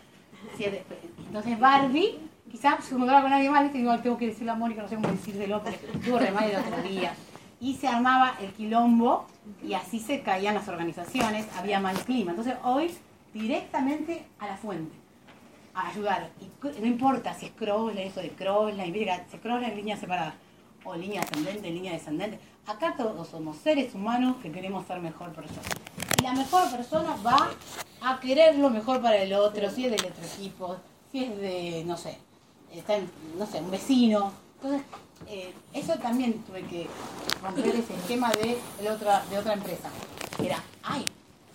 Siete. Entonces Barbie, quizás se encontraba con alguien más, ¿viste? digo, "Ay, tengo que decirle a Mónica, no sé cómo decírselo, porque tuvo remal el otro día. Y se armaba el quilombo y así se caían las organizaciones, había mal clima. Entonces hoy directamente a la fuente a ayudar. Y no importa si es crossline, eso de viste que se crossline en línea separada, o línea ascendente, línea descendente. Acá todos somos seres humanos que queremos ser mejor persona. Y la mejor persona va a querer lo mejor para el otro, si es del otro equipo, si es de, no sé, está en, no sé, un vecino. Entonces, eh, eso también tuve que romper ese esquema de, de otra, de otra empresa. Era, ay,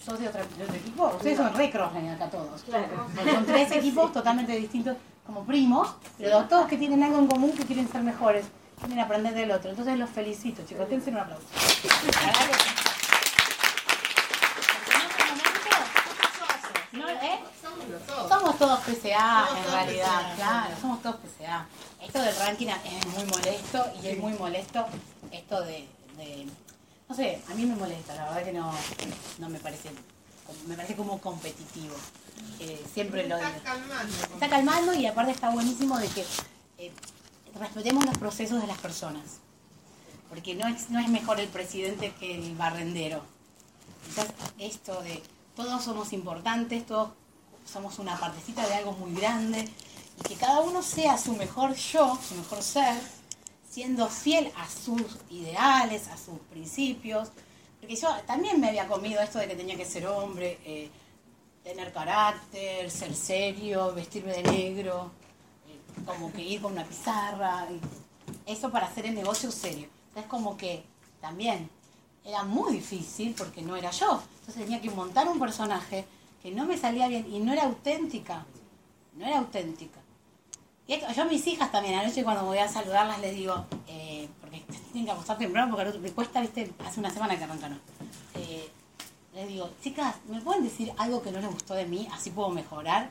sos de, otra, de otro equipo, ustedes son re acá todos. Son tres equipos totalmente distintos, como primos, pero todos que tienen algo en común que quieren ser mejores, quieren aprender del otro. Entonces los felicito, chicos. Dense un aplauso. No, ¿eh? Somos los dos. Somos todos PCA Somos en realidad, PCA. claro, somos todos PCA. Esto del ranking es muy molesto y es muy molesto esto de, de- no sé, a mí me molesta, la verdad que no, no me parece, me parece como competitivo. Eh, siempre lo Está digo. calmando. Está calmando y aparte está buenísimo de que eh, respetemos los procesos de las personas. Porque no es, no es mejor el presidente que el barrendero. Quizás esto de todos somos importantes, todos somos una partecita de algo muy grande, y que cada uno sea su mejor yo, su mejor ser, siendo fiel a sus ideales, a sus principios. Porque yo también me había comido esto de que tenía que ser hombre, eh, tener carácter, ser serio, vestirme de negro, como que ir con una pizarra, y eso para hacer el negocio serio. Entonces como que también era muy difícil porque no era yo. Entonces tenía que montar un personaje que no me salía bien y no era auténtica. No era auténtica. Y esto- yo a mis hijas también, anoche cuando voy a saludarlas les digo, eh, porque *laughs* tienen que acostar temprano porque me cuesta, viste, hace una semana que arrancaron. Eh, les digo, chicas, ¿me pueden decir algo que no les gustó de mí? Así puedo mejorar.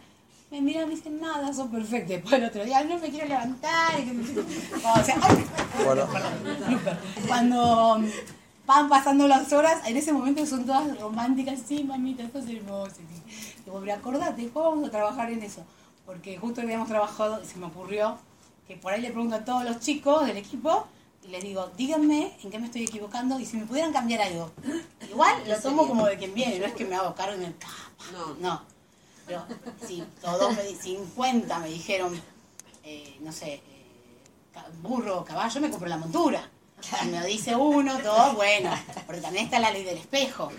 Me miran y me dicen, nada, son perfectos. Después el otro día, no me quiero levantar. y que me- O sea. Bueno. *laughs* Cuando van pasando las horas, en ese momento son todas románticas, sí, mamita, esto es hermoso. Y Digo, pero acordate, después vamos a trabajar en eso. Porque justo habíamos trabajado y se me ocurrió que por ahí le pregunto a todos los chicos del equipo y les digo, díganme en qué me estoy equivocando y si me pudieran cambiar algo. Igual lo tomo como de quien viene, no es que me hago cargo y me... No. No. Pero si todos me di- 50 me dijeron, eh, no sé, eh, burro o caballo, me compro la montura. Si me lo dice uno, todo bueno. Porque también está la ley del espejo.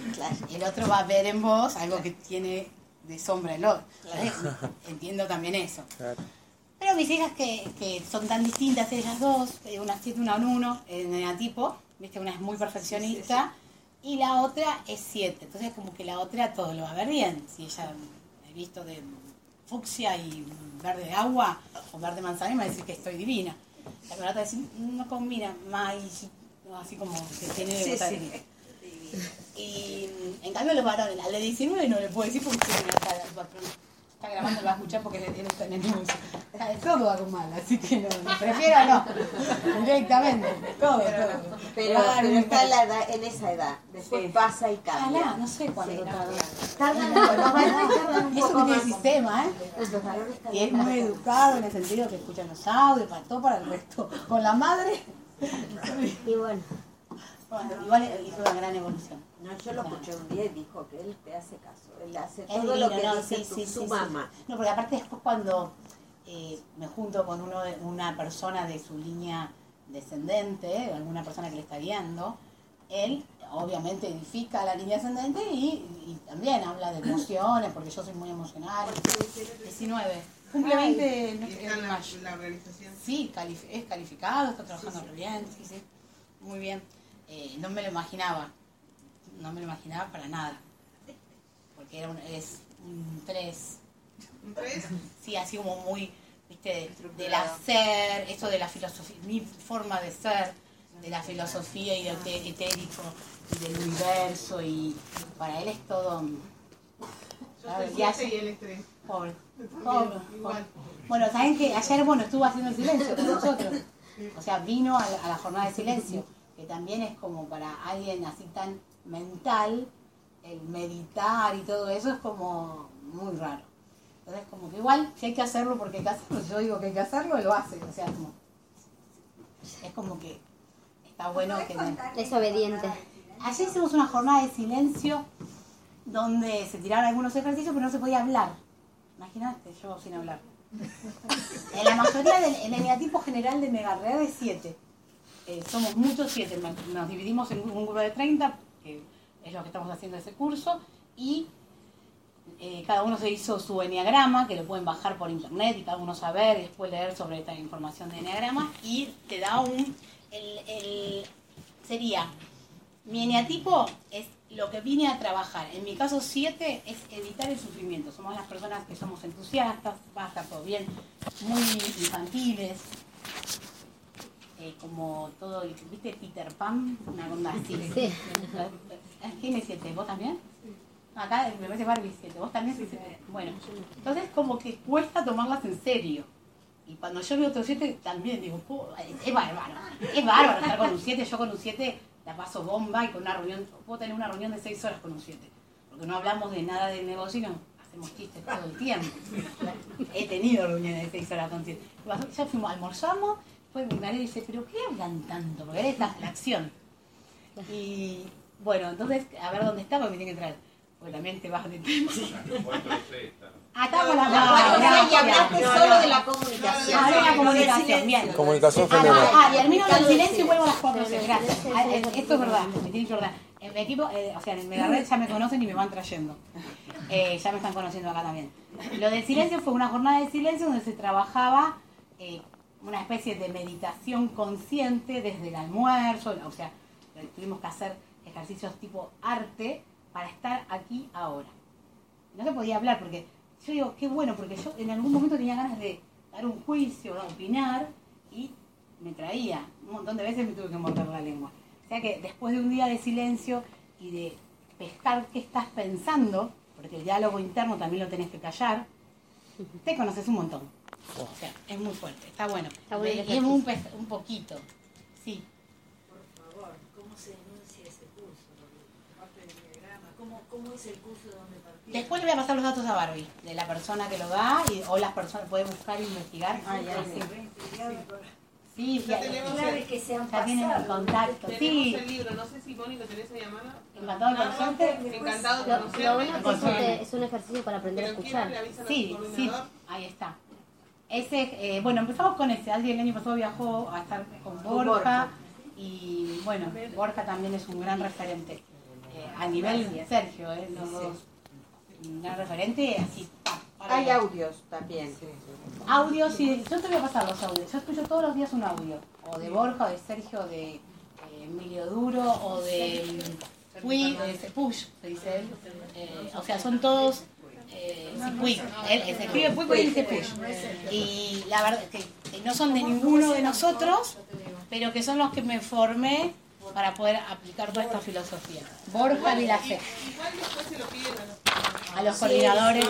El otro va a ver en vos algo que tiene de sombra el otro. Entiendo también eso. claro. Pero mis hijas que, que son tan distintas ellas dos, eh, una siete, una un uno, en negativo, viste, una es muy perfeccionista y la otra es siete. Entonces como que la otra todo lo va a ver bien. Si ella visto de fucsia y verde de agua o verde manzana y me va a decir que estoy divina. La a decir, no combina, más así como que tiene Sí, sí. Y en cambio los varones, al de 19 no le puedo decir porque tiene una cara, va- está grabando, lo va a escuchar porque él está en el. Está de todo hago mal, así que no, prefiero no, *laughs* directamente, todo, todo. Pero, Claro, pero está en, la edad, en esa edad. Después Sí. pasa y Ojalá, cambia. no sé cuándo Sí, tarda. Tardan, un Eso poco que tiene más. sistema, ¿eh? Y es muy educado en el sentido que escucha los audios, para todo, para el resto. Con la madre, Y bueno, bueno, igual hizo una gran evolución. No, yo lo escuché un día y dijo que él te hace caso. Es todo divino, lo que ¿no? dice Sí, tu- sí, su sí, sí. mamá. No, porque aparte después cuando eh, me junto con uno de- una persona de su línea descendente, alguna persona que le está guiando, él obviamente edifica la línea ascendente y, y también habla de emociones, porque yo soy muy emocional. 19. Cumple 20 el Y mes- está en la, organización. Sí, calif- es calificado, está trabajando re bien, sí, sí. Muy bien. Eh, no me lo imaginaba. No me lo imaginaba para nada. Porque era un, es un 3. ¿Un tres? Sí, así como muy, viste, de- del hacer, eso de la filosofía, mi forma de ser, de la filosofía y del te- etérico, y del universo, y para él es todo. Yo ya siete sé. y él es tres. Pobre. También, Pobre, igual. Bueno, saben que ayer, bueno, estuvo haciendo el silencio con nosotros. O sea, vino a la, a la jornada de silencio, que también es como para alguien así tan mental, el meditar y todo eso es como muy raro. Entonces, como que igual, si hay que hacerlo porque hay que hacerlo, *laughs* yo digo que hay que hacerlo, lo hace. O sea, como, es como que está bueno que... me- es obediente. Ayer hicimos una jornada de silencio donde se tiraron algunos ejercicios, pero no se podía hablar. Imagínate, yo sin hablar. *laughs* En la mayoría del en el negativo general de Megarreal es 7. somos muchos 7. Nos dividimos en un grupo de 30, que es lo que estamos haciendo ese curso, y eh, cada uno se hizo su enneagrama, que lo pueden bajar por internet y cada uno saber y después leer sobre esta información de enneagrama, y te da un. El, el- sería mi eneatipo es lo que vine a trabajar. En mi caso 7 es evitar el sufrimiento. Somos las personas que somos entusiastas, va a estar todo bien, muy infantiles, eh, como todo, el- ¿viste Peter Pan? Una onda así. Sí. ¿Quién es 7? ¿Vos también? Acá me parece Barbie 7. ¿Vos también sos 7? Bueno, entonces como que cuesta tomarlas en serio. Y cuando yo veo otro 7 también digo, "Po, es bárbaro. Es bárbaro estar con un 7. Yo con un 7 la paso bomba y con una reunión, puedo tener una reunión de 6 horas con un 7. Porque no hablamos de nada del negocio y no hacemos chistes todo el tiempo. *laughs* He tenido reuniones de 6 horas con 7. Ya fuimos, almorzamos, después mi marido dice, ¿pero qué hablan tanto? Porque él está la acción. Y bueno, entonces, a ver dónde está, porque me tiene que traer. Porque también te vas de *laughs* Ah, está con la La C y hablaste solo de la comunicación. Ah, de la comunicación, bien. Comunicación Ah, femenina. ah, y termino con el silencio y vuelvo a las cuatro gracias. Ah, eh, Esto es verdad, me tiene que acordar. En mi equipo, eh, o sea, en Megared ya me conocen y me van trayendo. Eh, ya me están conociendo acá también. Lo del silencio fue una jornada de silencio donde se trabajaba eh, una especie de meditación consciente desde el almuerzo, o sea, tuvimos que hacer ejercicios tipo arte para estar aquí ahora. No se podía hablar porque yo digo, qué bueno, porque yo en algún momento tenía ganas de dar un juicio, de opinar, y me traía. Un montón de veces me tuve que morder la lengua. O sea que después de un día de silencio y de pescar qué estás pensando, porque el diálogo interno también lo tenés que callar, te conoces un montón. O sea, es muy fuerte, está bueno. Está bueno y es un, pes- un poquito, sí. Por favor, ¿cómo se denuncia ese curso? Aparte del diagrama, ¿cómo, ¿cómo es el curso de donde partió? Después le voy a pasar los datos a Barbie, de la persona que lo da, y, o las personas pueden buscar e investigar. Ah, ya, Sí. sí. Sí, Ya ya, tenemos Clave el, que se han ya tienen el pasado. contacto. tenemos Sí, el libro, no sé si Moni lo tenés ahí a mano. encantado de conocerte. Encantado de Lo, lo conocerme. bueno es que es un, ejercicio para aprender a Pero le escuchar. a Sí, sí, ahí está. Ese, eh, bueno, empezamos con ese. Alguien el año pasado viajó a estar con Borja. Borja. Y bueno, Borja también es un gran referente. eh, a nivel Sergio, eh, los dos. Un gran referente, así. para Hay audios también. Audios, sí, yo te voy a pasar los audios. Yo escucho todos los días un audio. O de Borja, o de Sergio, o de eh, Emilio Duro, o de Puy, de Push, se dice él. Eh, o sea, son todos. Eh. Él, él dice Push. Y la verdad es que, que no son de ninguno de nosotros, pero que son los que me formé para poder aplicar toda esta filosofía. Borja Vilacé, Igual después se lo piden a los- coordinadores.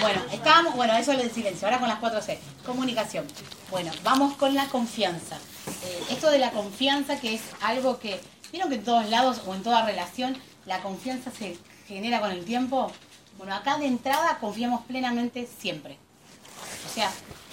Bueno, estábamos, bueno, eso es el silencio, ahora con las 4C, comunicación. Bueno, vamos con la confianza. Eh, esto de la confianza que es algo que, vieron que en todos lados o en toda relación la confianza se genera con el tiempo. Bueno, acá de entrada confiamos plenamente siempre. O sea,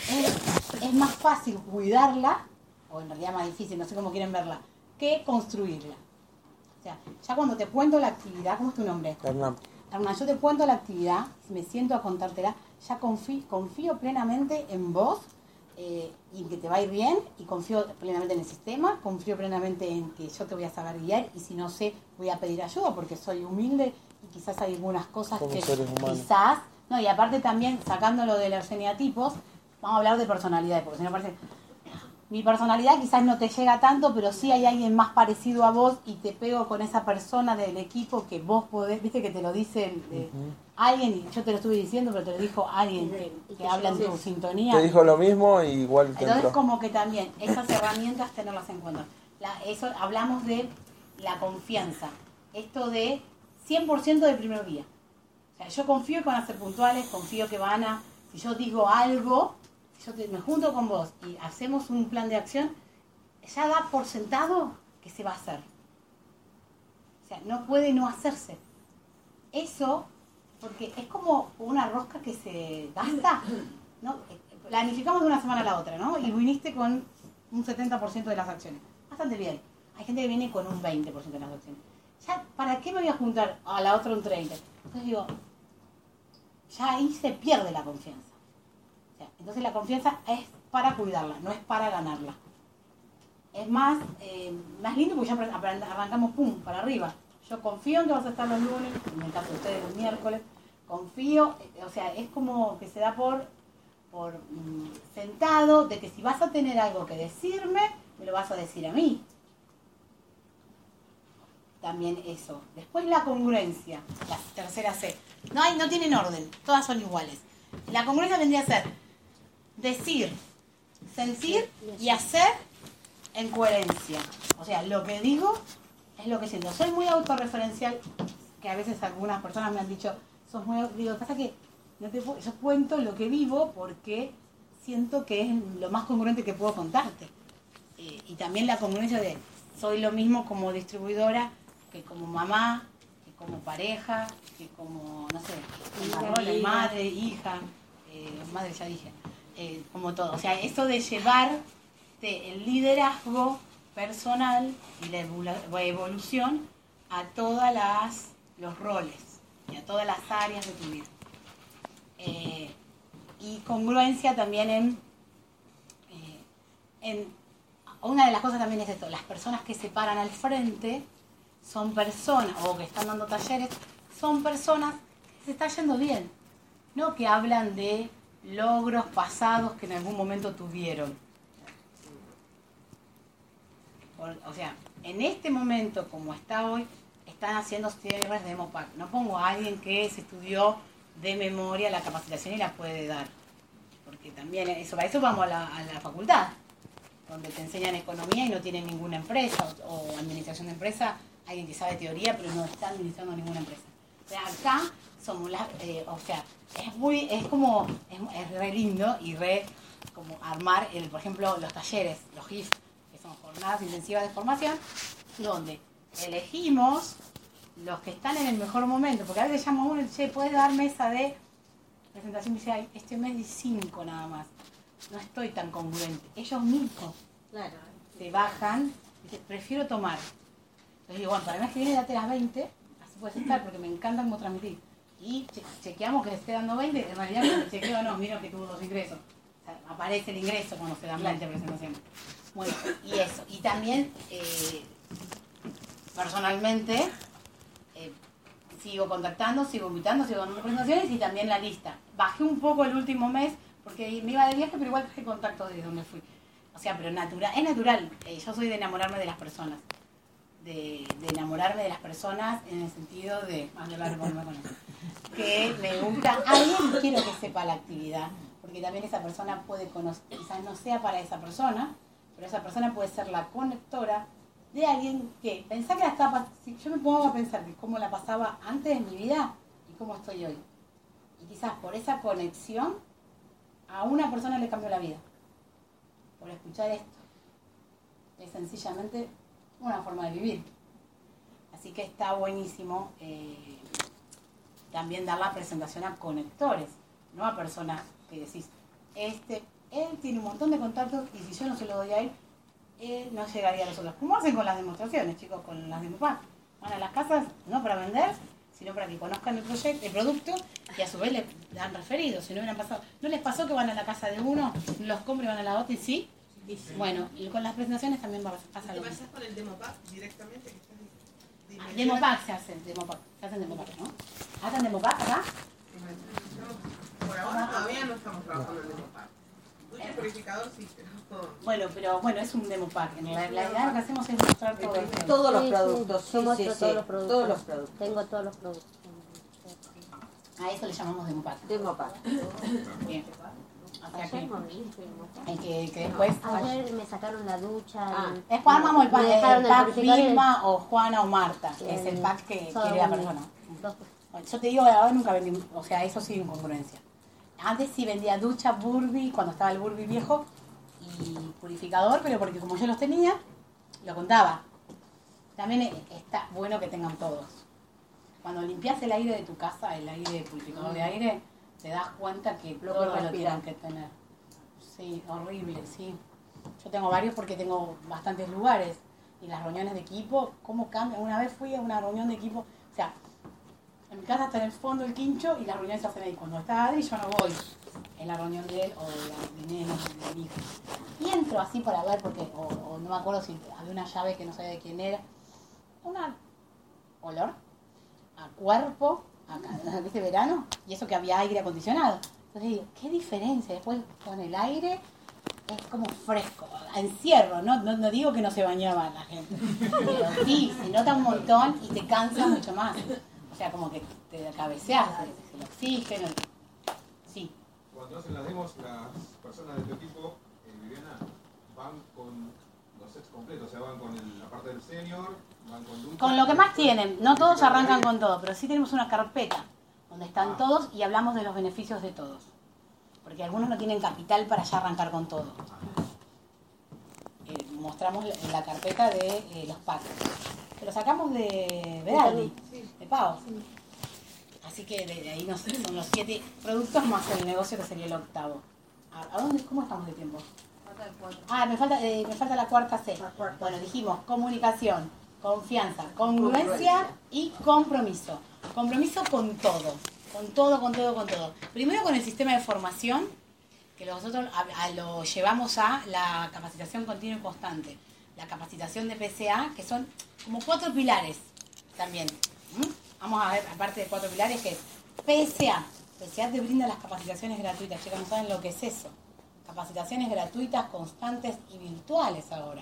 es, es más fácil cuidarla, o en realidad más difícil, no sé cómo quieren verla, que construirla. O sea, ya cuando te cuento la actividad, ¿cómo es tu nombre? Hernán. Hernán, yo te cuento la actividad, me siento a contártela, ya confío, confío plenamente en vos eh, y que te va a ir bien, y confío plenamente en el sistema, confío plenamente en que yo te voy a saber guiar, y si no sé, voy a pedir ayuda porque soy humilde y quizás hay algunas cosas Como que quizás, no, y aparte también sacándolo de los eneatipos, vamos a hablar de personalidades, porque si no parece, mi personalidad quizás no te llega tanto, pero sí hay alguien más parecido a vos y te pego con esa persona del equipo que vos podés, viste que te lo dicen eh, alguien, y yo te lo estuve diciendo, pero te lo dijo alguien que, que habla en tu sintonía. Te dijo lo mismo y igual te Entonces entró. como que también esas herramientas tenerlas en cuenta. La- eso hablamos de la confianza, esto de 100% del primer día. O sea, yo confío que van a ser puntuales, confío que van a, si yo digo algo, si yo me junto con vos y hacemos un plan de acción, ya da por sentado que se va a hacer. O sea, no puede no hacerse. Eso, porque es como una rosca que se gasta, ¿no? Planificamos de una semana a la otra, ¿no? Y viniste con un 70% de las acciones. Bastante bien. Hay gente que viene con un 20% de las acciones. Ya, ¿para qué me voy a juntar a la otra un 30%? Entonces digo, ya ahí se pierde la confianza. O sea, entonces la confianza es para cuidarla, no es para ganarla. Es más, eh, más lindo porque ya arrancamos pum, para arriba. Yo confío en que vas a estar los lunes, en el caso de ustedes los miércoles. Confío, eh, o sea, es como que se da por, por mm, sentado de que si vas a tener algo que decirme, me lo vas a decir a mí. También eso. Después la congruencia, la tercera C. No hay, no tienen orden, todas son iguales. La congruencia vendría a ser decir, sentir y hacer en coherencia. O sea, lo que digo es lo que siento. Soy muy autorreferencial, que a veces algunas personas me han dicho, sos muy... au-". Digo, pasa que no te puedo- yo cuento lo que vivo porque siento que es lo más congruente que puedo contarte. Eh, y también la congruencia de soy lo mismo como distribuidora que como mamá, que como pareja, que como, no sé, como madre, hija, eh, madre ya dije, eh, como todo. O sea, eso de llevar el liderazgo personal y la evolu- evolución a todas las los roles y a todas las áreas de tu vida. Eh, y congruencia también en, en una de las cosas también es esto, las personas que se paran al frente son personas, o que están dando talleres, son personas que se está yendo bien, no que hablan de logros pasados que en algún momento tuvieron. O sea, en este momento, como está hoy, están haciendo cierres de MOPAC. No pongo a alguien que se estudió de memoria la capacitación y la puede dar. Porque también, eso, para eso vamos a la, a la facultad, donde te enseñan economía y no tienen ninguna empresa, o, o administración de empresa, alguien que sabe teoría, pero no está administrando ninguna empresa. O sea, acá somos las, eh, o sea, es muy, es como, es, es re lindo y re como armar, el, por ejemplo, los talleres, los GIF, que son jornadas intensivas de formación, donde elegimos los que están en el mejor momento, porque a veces llamo a uno y dice, che, ¿puedes dar mesa de presentación? Y dice, "Ay, este mes di cinco nada más, no estoy tan congruente. Ellos mismos Claro. se bajan y dicen, prefiero tomar. Digo, bueno, para el mes que viene date las 20, así puedes estar, porque me encanta cómo transmitir. Y che- chequeamos que esté dando 20, en realidad cuando chequeo no, miro que tuvo dos ingresos. O sea, aparece el ingreso cuando se dan 20 presentaciones. Bueno, y eso. Y también, eh, personalmente, eh, sigo contactando, sigo invitando, sigo dando presentaciones y también la lista. Bajé un poco el último mes porque me iba de viaje, pero igual traje contacto de donde fui. O sea, pero natural, es natural. Eh, yo soy de enamorarme de las personas. De, enamorarme de las personas en el sentido de ah, que me gusta alguien quiero que sepa la actividad porque también esa persona puede conocer quizás no sea para esa persona pero esa persona puede ser la conectora de alguien que pensá que la estaba si yo me pongo a pensar de cómo la pasaba antes de mi vida y cómo estoy hoy. Y quizás por esa conexión a una persona le cambió la vida. Por escuchar esto. Es sencillamente una forma de vivir así que está buenísimo eh, también dar la presentación a conectores no a personas que decís este él tiene un montón de contactos y si yo no se lo doy a él no llegaría a nosotros como hacen con las demostraciones chicos con las demopac van a las casas no para vender sino para que conozcan el proyecto, el producto y a su vez le dan referidos. Si no hubieran pasado, ¿no les pasó que van a la casa de uno, los compran y van a la otra y sí? Bueno, y con las presentaciones también va a pasar ¿Te lo mismo. pasás con el Demopac directamente? Que estás Ah, dimensionando? Demopac se hacen, Demopac, se hacen Demopac, ¿no? ¿Hacen Demopac acá? Por ahora todavía no estamos trabajando en Demopac. Tuyo el purificador sí, pero... Bueno, pero bueno, es un Demopac. En la, la idea lo que hacemos es mostrar todo esto. Todos los Sí, sí, productos, sí, sí, sí, todos los productos. todos los productos. Tengo todos los productos. A eso le llamamos Demopac. Demopac. Bien. O sea Ayer que, el después... Ayer me sacaron la ducha. Ah, el- Después armamos el, pack, el pack Vilma o Juana o Marta, que es el- pack que quiere la persona. dos- Yo te digo, la verdad nunca vendí, o sea, eso sí incongruencia. Antes sí vendía ducha, Burby, cuando estaba el Burby viejo, y purificador, pero porque como yo los tenía, lo contaba. También está bueno que tengan todos. Cuando limpias el aire de tu casa, el aire purificador de aire, te das cuenta que Lo todos lo respiran. tienen que tener. Sí, horrible, sí. Yo tengo varios porque tengo bastantes lugares. Y las reuniones de equipo, ¿cómo cambian? Una vez fui a una reunión de equipo, o sea, en mi casa está en el fondo el quincho y las reuniones se hacen ahí. Cuando está Adri, yo no voy en la reunión de él o de, la, de Nene, de mi hijo. Y entro así para ver, porque, o, o no me acuerdo si había una llave que no sabía de quién era. Una olor a cuerpo, a, ¿viste verano? Y eso que había aire acondicionado. Entonces digo, ¿qué diferencia? Después con el aire es como fresco, encierro, no, no, digo que no se bañaba la gente, pero sí, se nota un montón y te cansa mucho más. O sea, como que te cabeceas, el, oxígeno, sí. Cuando hacen las demos, las personas de tu equipo, eh, Viviana, van con los sets completos, o sea, van con la parte del senior, con lo que más tienen, no todos arrancan con todo, pero sí tenemos una carpeta donde están todos y hablamos de los beneficios de todos. Porque algunos no tienen capital para ya arrancar con todo. Eh, mostramos la- la carpeta de eh, los packs. Que lo sacamos de Veraldi, de Pau. Así que de, ahí nos, son los siete productos más el negocio que sería el octavo. ¿A, a dónde, ¿Cómo estamos de tiempo? Ah, me falta, eh, me falta la cuarta C. La cuarta Bueno, dijimos conmunicación, confianza, congruencia y compromiso. Compromiso con todo, con todo, con todo, con todo. Primero con el sistema de formación, que nosotros a- lo llevamos a la capacitación continua y constante. La capacitación de PCA, que son como cuatro pilares también. Vamos a ver, aparte de cuatro pilares, que es PSA. PSA te brinda las capacitaciones gratuitas. Chicas, no saben lo que es eso. Capacitaciones gratuitas, constantes y virtuales ahora.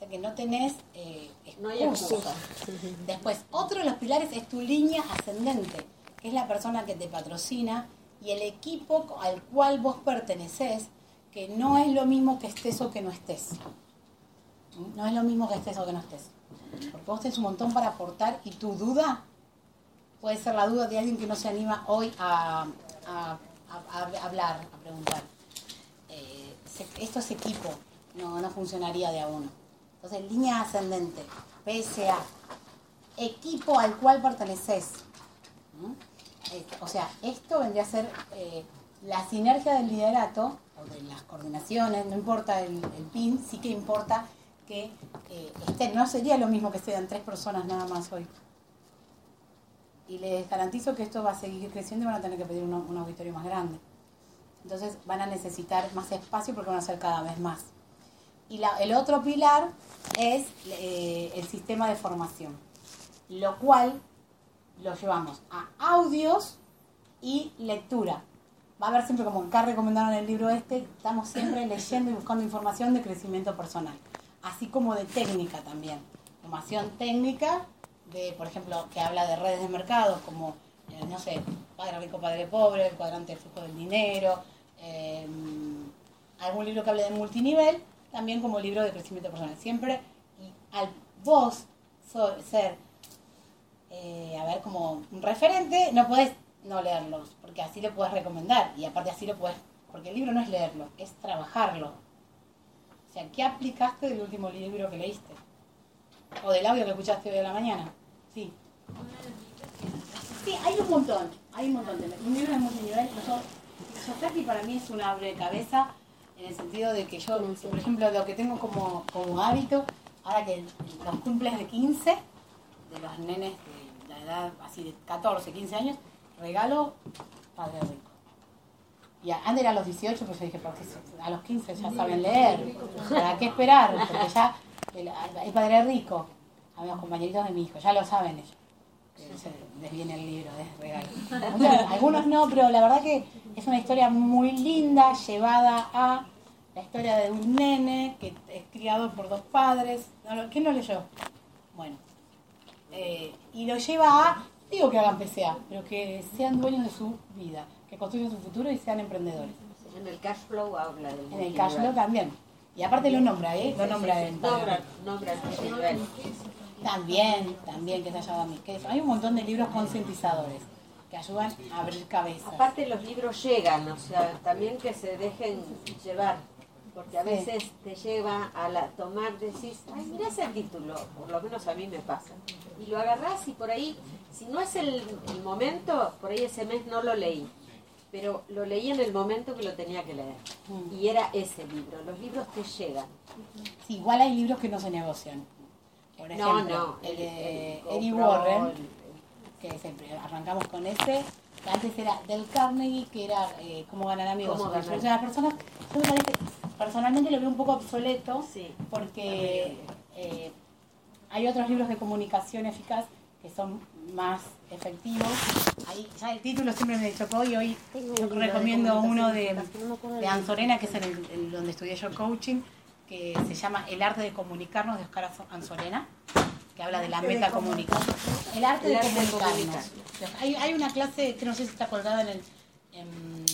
O sea que no tenés eh, No hay excusa. excusa. Después, otro de los pilares es tu línea ascendente, que es la persona que te patrocina y el equipo al cual vos perteneces, que no es lo mismo que estés o que no estés. No es lo mismo que estés o que no estés. Porque vos tenés un montón para aportar y tu duda puede ser la duda de alguien que no se anima hoy a, a- a- a hablar, a preguntar. Eh, se- esto es equipo, no, no funcionaría de a uno. Entonces, línea ascendente, PSA, equipo al cual perteneces. O sea, esto vendría a ser eh, la sinergia del liderato, o de las coordinaciones, no importa el, PIN, sí que importa que eh, no sería lo mismo que sean tres personas nada más hoy. Y les garantizo que esto va a seguir creciendo y van a tener que pedir un, un auditorio más grande. Entonces van a necesitar más espacio porque van a ser cada vez más. Y la- el otro pilar es eh, el sistema de formación, lo cual lo llevamos a audios y lectura. Va a haber siempre, como acá recomendaron el libro este, estamos siempre leyendo y buscando información de crecimiento personal, así como de técnica también. Formación técnica, de, por ejemplo, que habla de redes de mercado, como, eh, no sé, Padre Rico, Padre Pobre, el cuadrante del flujo del dinero, eh, algún libro que hable de multinivel, también como libro de crecimiento personal. Siempre, y al vos ser eh, a ver, como un referente, no puedes no leerlos, porque así lo puedes recomendar y aparte así lo puedes, porque el libro no es leerlo, es trabajarlo. O sea, ¿qué aplicaste del último libro que leíste? O del audio que escuchaste hoy a la mañana. Sí. Sí, hay un montón, hay un montón de un libro de multinivel. Yo, Sofraki para mí es un abre cabeza en el sentido de que yo, por ejemplo, lo que tengo como, como hábito, ahora que los cumples de 15, de los nenes de la edad así de 14, 15 años, regalo Padre Rico. Y antes era a los 18, pues yo dije, porque a los 15 ya saben leer, ¿para qué esperar? Porque ya el, el Padre Rico, a mis compañeritos de mi hijo, ya lo saben ellos. que Se les viene el libro de regalo. Algunos no, pero la verdad que es una historia muy linda, llevada a la historia de un nene que es criado por dos padres. ¿Quién lo leyó? Bueno, eh, y lo lleva a, digo que hagan PCA, pero que sean dueños de su vida, que construyan su futuro y sean emprendedores. En el cash flow habla del En el cash flow también. Y aparte lo nombra, ¿eh? Lo nombra en Nombra, nombra. También, también que se haya dado mis quesos. Hay un montón de libros concientizadores que ayudan a abrir cabezas. Aparte los libros llegan, o sea, también que se dejen llevar, porque a Sí. veces te lleva a la tomar, decís, ay, mira ese título, por lo menos a mí me pasa. Y lo agarrás y por ahí, si no es el, el momento, por ahí ese mes no lo leí, pero lo leí en el momento que lo tenía que leer. Mm. Y era ese libro, los libros te llegan. Sí, igual hay libros que no se negocian. Por No, ejemplo, no, el de el Eddie GoPro, Warren, el- que siempre arrancamos con ese, que antes era del Carnegie, que era eh, cómo ganar amigos. Cómo o ganar. las personas. Yo me parece, personalmente lo veo un poco obsoleto, Sí. porque eh, hay otros libros de comunicación eficaz que son más efectivos. Ahí, ya el título siempre me chocó y hoy yo recomiendo uno de, de Anzorena, que es en el, el donde estudié yo coaching, que se llama El arte de comunicarnos de Oscar Anzorena, que habla de la metacomunicación. El arte El de arte de comunicarnos. Hay, hay una clase que no sé si está colgada en, el, en,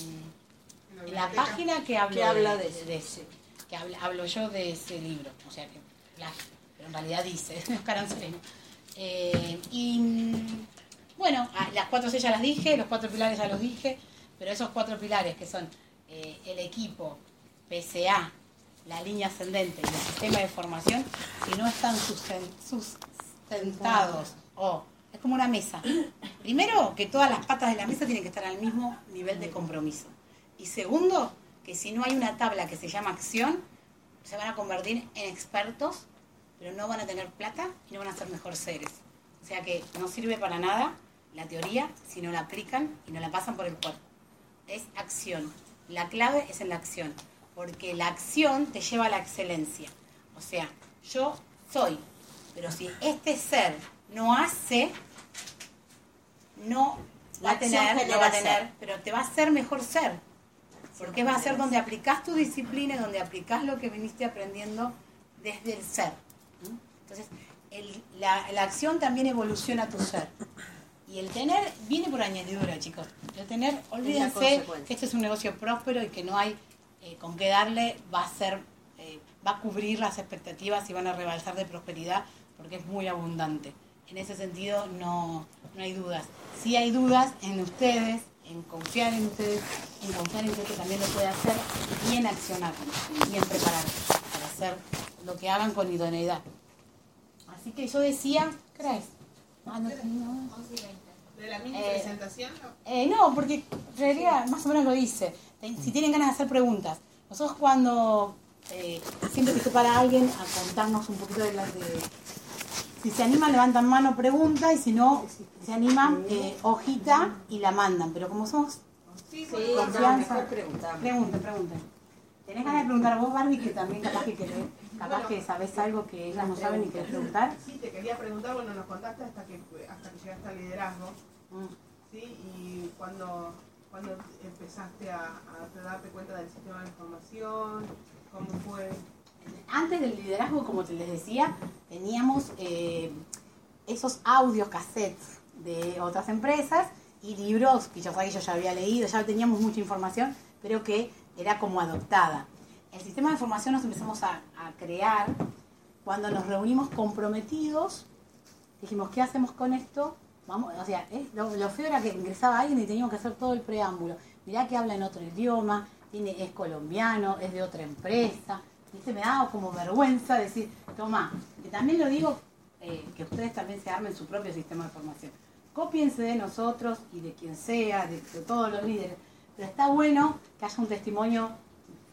en la página que habla Que habla de ese, que hablo yo de ese libro, o sea que plagio, pero en realidad dice *laughs* Oscar Anzorena. Eh, y bueno, las cuatro ya las dije, los cuatro pilares ya los dije, pero esos cuatro pilares que son eh, el equipo, PCA, la línea ascendente y el sistema de formación, si no están susten- sustentados o es como una mesa. *clears throat* Primero, que todas las patas de la mesa tienen que estar al mismo nivel de compromiso. Y segundo, que si no hay una tabla que se llama acción, se van a convertir en expertos, pero no van a tener plata y no van a ser mejor seres. O sea que no sirve para nada la teoría si no la aplican y no la pasan por el cuerpo. Es acción. La clave es en la acción, porque la acción te lleva a la excelencia. O sea, yo soy, pero si este ser no hace, no va a tener, no va a tener, pero te va a hacer mejor ser. Porque va a ser donde aplicás tu disciplina, y donde aplicás lo que viniste aprendiendo desde el ser. Entonces, el- la, la acción también evoluciona tu ser. Y el tener viene por añadidura, chicos. El tener, olvídense que este es un negocio próspero y que no hay eh, con qué darle, va a ser, eh, va a cubrir las expectativas y van a rebalsar de prosperidad porque es muy abundante. En ese sentido no, no hay dudas. Sí hay dudas en ustedes, en confiar en ustedes, en confiar en que esto también lo puede hacer y en accionar y en prepararse para hacer lo que hagan con idoneidad. Así que yo decía, ¿qué era eso? Ah, no, no. De la mini Eh, presentación, ¿no? Eh, no, porque en realidad más o menos lo hice. Ten- Si tienen ganas de hacer preguntas, nosotros cuando eh, siempre que se para alguien a contarnos un poquito de las de... Si se animan, levantan mano, pregunta, y si no, se animan, eh, hojita y la mandan. Pero como somos... Sí, Sí, porque no, confianza. Pregunten, pregunten. ¿Tenés ganas de preguntar a vos, Barbie, que también capaz que querés, capaz que sabés algo que ellas no saben y querés preguntar? Sí, te quería preguntar, bueno, nos contaste hasta que, hasta que llegaste al liderazgo, Mm. ¿sí? Y cuando, cuando empezaste a, a darte cuenta del sistema de información, cómo fue. Antes del liderazgo, como te les decía, teníamos eh, esos audios cassettes de otras empresas y libros que yo, que yo ya había leído, ya teníamos mucha información, pero que era como adoptada. El sistema de información nos empezamos a, crear cuando nos reunimos comprometidos, dijimos, ¿qué hacemos con esto? Vamos, o sea, lo, feo era que ingresaba alguien y teníamos que hacer todo el preámbulo. Mirá que habla en otro idioma, es colombiano, es de otra empresa. ¿Viste? Me daba como vergüenza decir, toma, que también lo digo, eh, que ustedes también se armen su propio sistema de formación. Cópiense de nosotros y de quien sea, de, de todos los líderes. Pero está bueno que haya un testimonio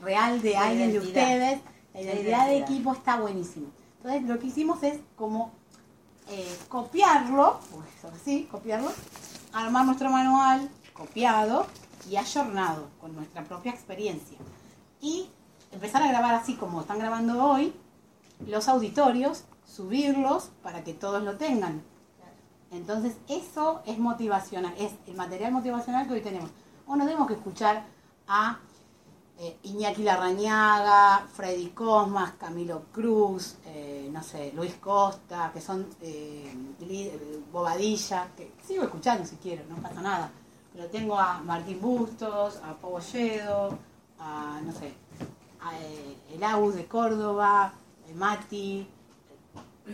real de La alguien de ustedes. La identidad de equipo está buenísimo. Entonces lo que hicimos es como eh, copiarlo, pues así, copiarlo, armar nuestro manual copiado y ayornado con nuestra propia experiencia. Y empezar a grabar así como están grabando hoy, los auditorios, subirlos para que todos lo tengan. Entonces eso es motivacional, es el material motivacional que hoy tenemos. O no tenemos que escuchar a eh, Iñaki Larrañaga, Freddy Cosmas, Camilo Cruz, eh, no sé, Luis Costa, que son eh, líder- Bobadilla, que sigo escuchando si quiero, no pasa nada. Pero tengo a Martín Bustos, a Pau Olledo, a, no sé, eh, el Agus de Córdoba, eh, Mati,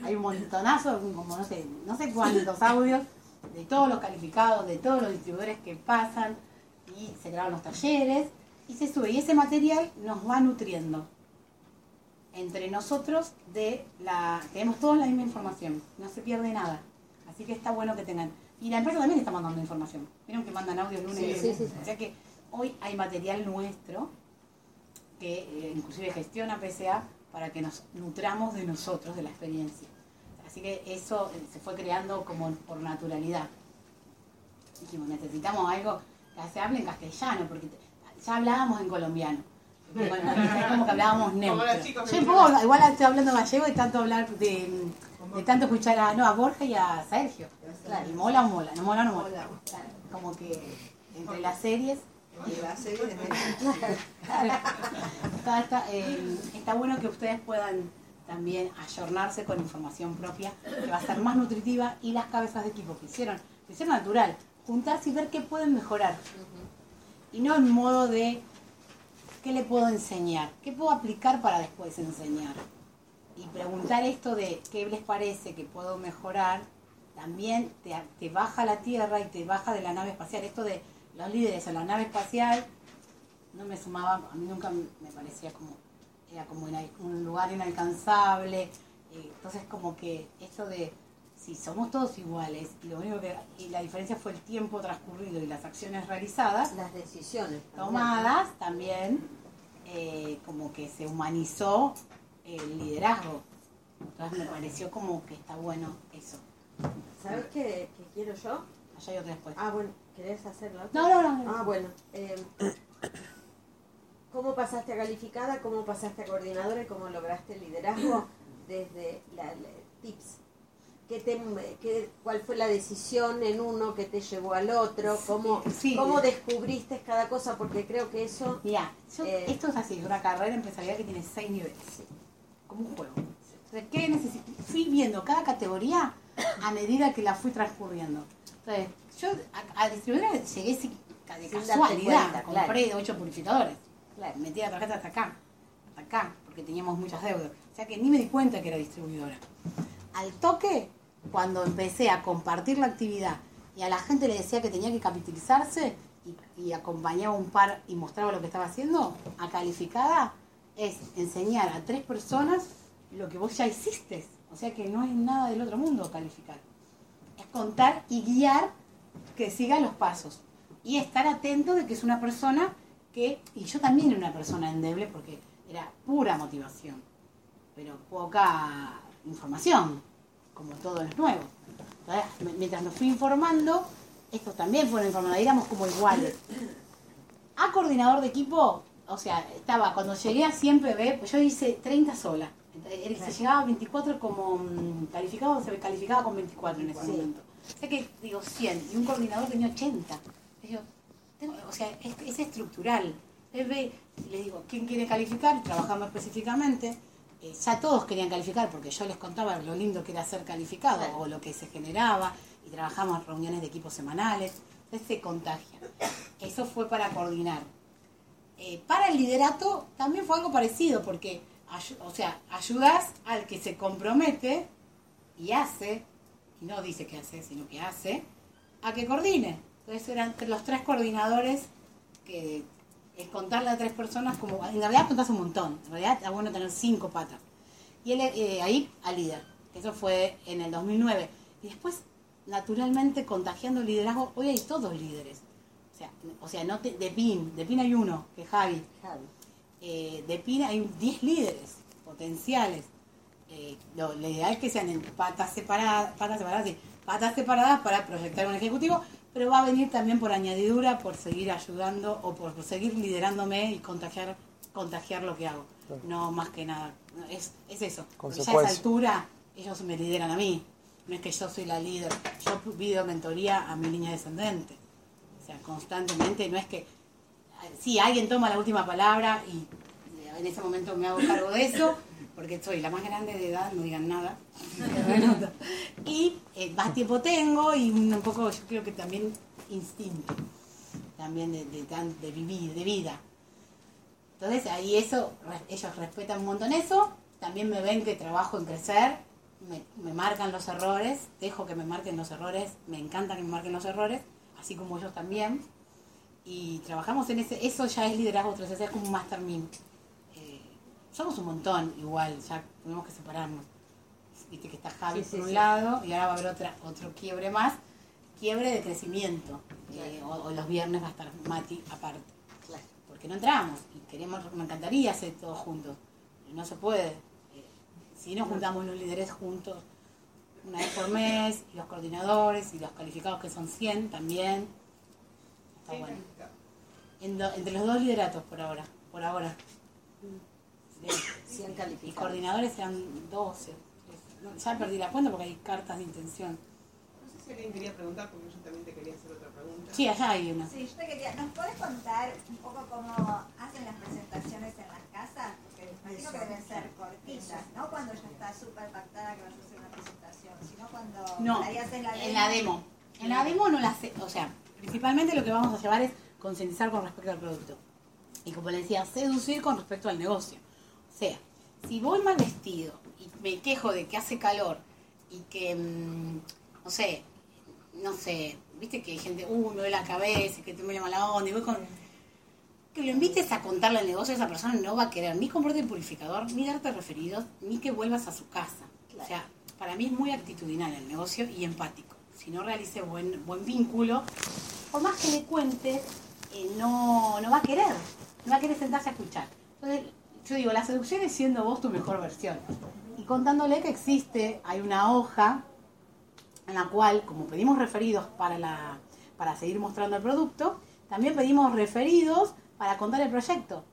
hay un montonazo, como no sé, no sé cuántos audios de todos los calificados, de todos los distribuidores que pasan y se graban los talleres y se sube. Y ese material nos va nutriendo. Entre nosotros de la tenemos todos la misma información, no se pierde nada. Así que está bueno que tengan. Y la empresa también está mandando información. Vieron que mandan audio lunes y Sí, sí, sí. O sea que hoy hay material nuestro que eh, inclusive gestiona PSA para que nos nutramos de nosotros, de la experiencia. Así que eso eh, se fue creando como por naturalidad. Dijimos, necesitamos algo que se hable en castellano, porque ya hablábamos en colombiano. Bueno, *laughs* es como que hablábamos neutro. Yo igual estoy hablando gallego y tanto hablar de, de tanto escuchar a, no, a Borja y a Sergio. Claro. Y mola o mola, no mola o no mola. Claro, Como que entre las series De *laughs* está, está, eh, está bueno que ustedes puedan también ayornarse con información propia, que va a ser más nutritiva, y las cabezas de equipo que hicieron, que hicieron natural, juntarse y ver qué pueden mejorar. Y no en modo de qué le puedo enseñar, qué puedo aplicar para después enseñar. Y preguntar esto de qué les parece que puedo mejorar, también te, te baja la tierra y te baja de la nave espacial. Esto de los líderes en la nave espacial no me sumaba, a mí nunca me parecía como, era como un lugar inalcanzable. eh, Entonces como que esto de si somos todos iguales y lo único que y la diferencia fue el tiempo transcurrido y las acciones realizadas, Las decisiones. también. tomadas también, eh, como que se humanizó el liderazgo. Entonces me pareció como que está bueno eso. ¿Sabes qué, qué quiero yo? Allá hay otra después. Ah, bueno, ¿querés hacerlo? No, no, no. no. Ah, bueno. eh, ¿Cómo pasaste a calificada? ¿Cómo pasaste a coordinadora? ¿Y cómo lograste el liderazgo desde la, la- tips? ¿Qué te, qué, ¿Cuál fue la decisión en uno que te llevó al otro? ¿Cómo, Sí. ¿Cómo descubriste cada cosa? Porque creo que eso... Mira, Eh. esto es así, es una carrera empresarial que tiene seis niveles, como un juego. ¿qué? Fui viendo cada categoría a medida que la fui transcurriendo. Entonces, yo a, a distribuidora llegué sin- de Sin casualidad, cuenta, compré ocho purificadores. Claro. Metí la tarjeta hasta acá, hasta acá, porque teníamos muchas deudas. O sea que ni me di cuenta que era distribuidora. Al toque, cuando empecé a compartir la actividad y a la gente le decía que tenía que capitalizarse y, y acompañaba un par y mostraba lo que estaba haciendo, a calificada es enseñar a tres personas lo que vos ya hiciste. O sea que no es nada del otro mundo calificar. Es contar y guiar que siga los pasos. Y estar atento de que es una persona que, y yo también era una persona endeble porque era pura motivación, pero poca información, como todos los nuevos. Entonces, mientras me fui informando, estos también fueron informando, éramos como iguales. A coordinador de equipo, o sea, estaba, cuando llegué a 100 PB, pues yo hice 30 sola. Entonces, se llegaba a 24 como mm, calificado, se calificaba con 24 en ese momento. O sea que, digo, 100, y un coordinador tenía 80. Y yo, tengo- o sea, es, es estructural. Él ve, les digo, ¿quién quiere calificar? Trabajamos específicamente. Eh, ya todos querían calificar porque yo les contaba lo lindo que era ser calificado o lo que se generaba y trabajamos reuniones de equipos semanales. Entonces se contagia. Eso fue para coordinar. Eh, para el liderato también fue algo parecido porque, o sea, ayudas al que se compromete y hace, y no dice que hace, sino que hace, a que coordine. Entonces eran los tres coordinadores que es contarle a tres personas como, en realidad contás un montón, en realidad está bueno tener cinco patas. Y él eh, ahí al líder, eso fue en el 2009. Y después, naturalmente, contagiando el liderazgo, hoy hay todos líderes. O sea, o sea no te- de PIN, de PIN hay uno, que es Javi. Javi. Eh, de PIN hay 10 líderes potenciales. Eh, lo, lo ideal es que sean en patas separadas, patas separadas, sí, patas separadas para proyectar un ejecutivo, pero va a venir también por añadidura, por seguir ayudando o por, seguir liderándome y contagiar, contagiar lo que hago. No más que nada. Es, es eso. Porque ya a esa altura ellos me lideran a mí. No es que yo soy la líder. Yo pido mentoría a mi línea descendente. O sea, constantemente, no es que sí, alguien toma la última palabra y en ese momento me hago cargo de eso, porque soy la más grande de edad, no digan nada. *laughs* y eh, más tiempo tengo y un poco, yo creo que también instinto, también de, de, de vivir, de vida. Entonces ahí eso, ellos respetan un montón eso, también me ven que trabajo en crecer, me, marcan los errores, dejo que me marquen los errores, me encanta que me marquen los errores, así como ellos también y trabajamos en ese, eso ya es liderazgo 360, es como un master somos un montón igual, ya tenemos que separarnos. Viste que está Javi Sí, sí, por un sí. lado y ahora va a haber otra, otro quiebre más, quiebre de crecimiento. Eh, o, o los viernes va a estar Mati aparte. Claro. Porque no entramos y queremos, me encantaría hacer todo juntos. pero No se puede. Eh, si nos juntamos los líderes juntos una vez por mes, y los coordinadores y los calificados que son 100 también. Está bueno. Entre los dos lideratos por ahora, por ahora. De- 100 y calificados. coordinadores eran 12. No, Ya perdí la cuenta porque hay cartas de intención. No sé si alguien quería preguntar, porque yo también te quería hacer otra pregunta. Sí, allá hay una. Sí, yo te quería, ¿nos podés contar un poco cómo hacen las presentaciones en las casas? Porque imagino que deben ser cortitas, ¿no? Cuando ya está súper pactada que vas a hacer una presentación, sino cuando No, haces la en la demo. En la demo no la sé, o sea, principalmente lo que vamos a llevar es concientizar con respecto al producto. Y como le decía, seducir con respecto al negocio. O sea, si voy mal vestido y me quejo de que hace calor y que, mm, no sé, no sé, viste que hay gente, uh, me duele la cabeza que te me mala onda y voy con... Que lo invites a contarle el negocio, esa persona no va a querer ni comprarte el purificador, ni darte referidos, ni que vuelvas a su casa. O sea, para mí es muy actitudinal el negocio y empático. Si no realice buen, buen vínculo, por más que le cuente, eh, no, no va a querer. No va a querer sentarse a escuchar. Entonces, yo digo, la seducción es siendo vos tu mejor versión. Y contándole que existe, hay una hoja en la cual, como pedimos referidos para, la, para seguir mostrando el producto, también pedimos referidos para contar el proyecto.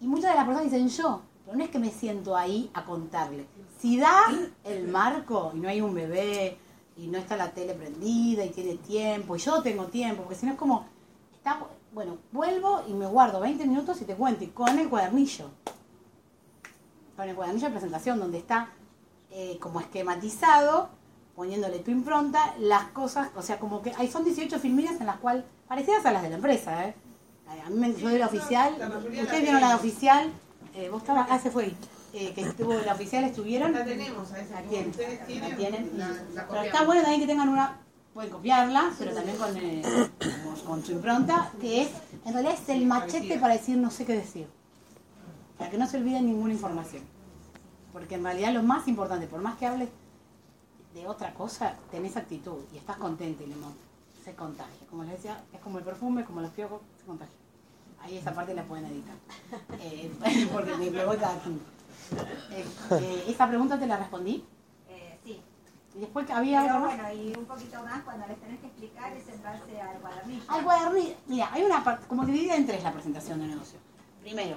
Y muchas de las personas dicen yo, pero no es que me siento ahí a contarle. Si da el marco y no hay un bebé y no está la tele prendida y tiene tiempo, y yo tengo tiempo, porque si no es como, bueno, vuelvo y me guardo 20 minutos y te cuento, y con el cuadernillo. Con el cuadernillo de presentación, donde está eh, como esquematizado, poniéndole tu impronta, las cosas, o sea, como que hay son 18 filmillas en las cuales, parecidas a las de la empresa, ¿eh? A mí me yo de la oficial, La ustedes vieron la de oficial, eh, vos estabas, ah, se fue, eh, que estuvo la oficial, estuvieron. La tenemos, a esa La tienen, ustedes la tienen, tienen, la- y- la pero está bueno también que tengan una, pueden copiarla, pero también con, eh, con, con su impronta, que es, en realidad es el machete para decir no sé qué decir, para que no se olvide ninguna información. Porque en realidad lo más importante, por más que hables de otra cosa, tenés actitud y estás contento y le mon- se contagia. Como les decía, es como el perfume, como los piojos, se contagia. Ahí esa parte la pueden editar. *laughs* Eh, *laughs* porque me, voy cada. Eh, eh, esa pregunta te la respondí. Eh, sí. Y después que había Pero más. bueno, y un poquito más cuando les tenés que explicar es en base al cuadernillo. Al cuadernillo. Mira, hay una parte, como dividida en tres la presentación de negocio. Primero,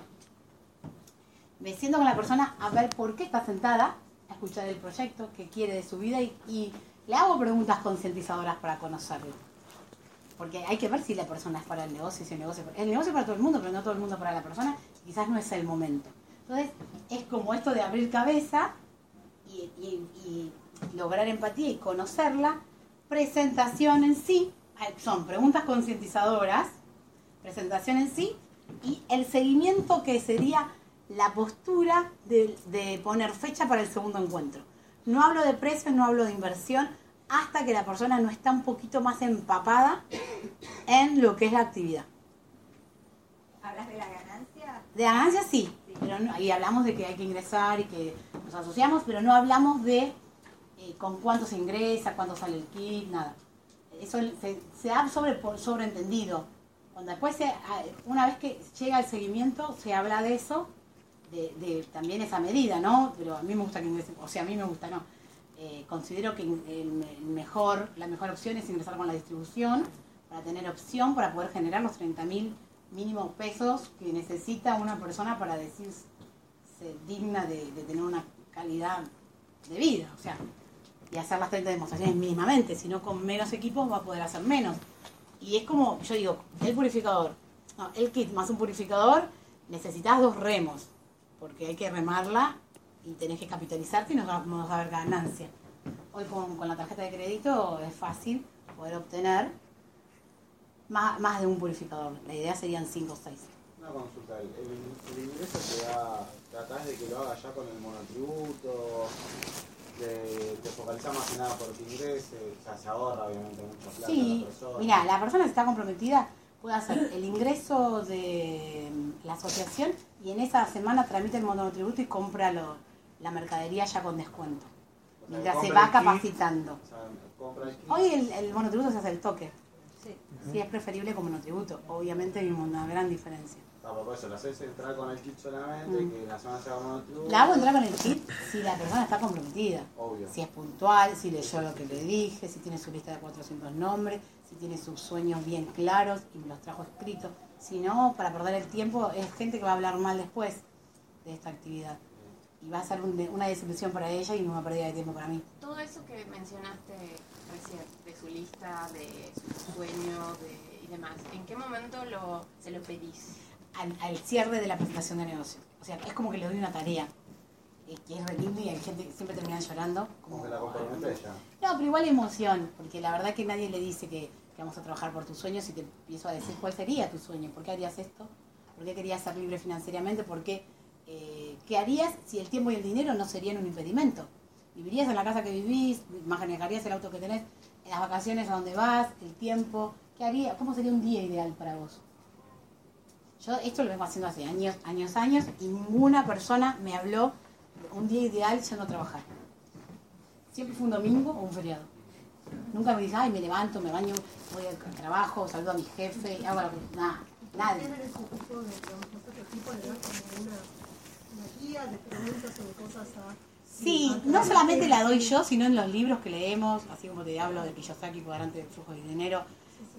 me siento con la persona a ver por qué está sentada, a escuchar el proyecto, qué quiere de su vida y, le hago preguntas concientizadoras para conocerlo. Porque hay que ver si la persona es para el negocio, si el negocio el negocio es para todo el mundo, pero no todo el mundo para la persona, quizás no es el momento. Entonces, es como esto de abrir cabeza y lograr empatía y conocerla. Presentación en sí, eh, son preguntas concientizadoras, presentación en sí, y el seguimiento que sería la postura de, de poner fecha para el segundo encuentro. No hablo de precios, no hablo de inversión, hasta que la persona no está un poquito más empapada en lo que es la actividad. ¿Hablas de la ganancia? De ganancia sí, pero no- y hablamos de que hay que ingresar y que nos asociamos, pero no hablamos de eh, con cuánto se ingresa, cuánto sale el kit, nada. Eso se, se da sobre, sobreentendido. Cuando después, se- ah, una vez que llega el seguimiento, se habla de eso, de, también esa medida, ¿no? Pero a mí me gusta que ingresen, o sea, a mí me gusta, no. Eh, considero que mejor, la mejor opción es ingresar con la distribución para tener opción para poder generar los 30 mil mínimos pesos que necesita una persona para decirse digna de, tener una calidad de vida, o sea, y hacer las 30 demostraciones mínimamente, si no con menos equipos va a poder hacer menos. Y es como, yo digo, el purificador, no, el kit más un purificador, necesitas dos remos, porque hay que remarla y tenés que capitalizarte y no va- no vas a ver ganancia. Hoy con, con la tarjeta de crédito es fácil poder obtener más, más de un purificador. La idea serían 5 o 6. Una consulta, el, ingreso te da, tratás de que lo haga ya con el monotributo, de, te focalizás más que nada por que ingrese, o sea, se ahorra obviamente plata Sí, la persona. mira, la persona que está comprometida puede hacer el ingreso de la asociación y en esa semana tramita el monotributo y compra lo- la mercadería ya con descuento. O sea, Mientras se va kit, capacitando. o sea, compra el kit. Hoy el, el monotributo se hace el toque. Sí, es preferible como monotributo. Obviamente hay una gran diferencia. No, por eso, lo haces entrar con el kit solamente, Mm. que la monotributo. La hago entrar con el kit si la persona está comprometida. Obvio. Si es puntual, si leyó lo que le dije, si tiene su lista de 400 nombres, si tiene sus sueños bien claros y me los trajo escritos. Si no, para perder el tiempo, es gente que va a hablar mal después de esta actividad. Y va a ser un una desilusión para ella y una pérdida de tiempo para mí. Todo eso que mencionaste recién, de su lista, de su sueño de, y demás, ¿en qué momento lo, se lo pedís? Al, al cierre de la presentación de negocio. O sea, es como que le doy una tarea. eh, que es re lindo y hay gente que siempre termina llorando. Como que la. No, pero igual emoción, porque la verdad que nadie le dice que vamos a trabajar por tus sueños y te empiezo a decir cuál sería tu sueño, por qué harías esto, por qué querías ser libre financieramente, por qué, eh, qué harías si el tiempo y el dinero no serían un impedimento. Vivirías en la casa que vivís, manejarías el auto que tenés, en las vacaciones a donde vas, el tiempo, ¿qué haría? ¿Cómo sería un día ideal para vos? Yo esto lo vengo haciendo hace años, años, años y ninguna persona me habló un día ideal yendo a trabajar. Siempre fue un domingo o un feriado. Nunca me dije, ay, me levanto, me baño, voy al trabajo, saludo a mi jefe, hago algo. Nada. Nadie. Tienen ese tipo de, digamos, nosotros tipo de dar como una, una guía de preguntas o de cosas a... Sí, no solamente la doy yo, sino en los libros que leemos, así como te hablo de Kiyosaki, cuadrante del flujo de dinero,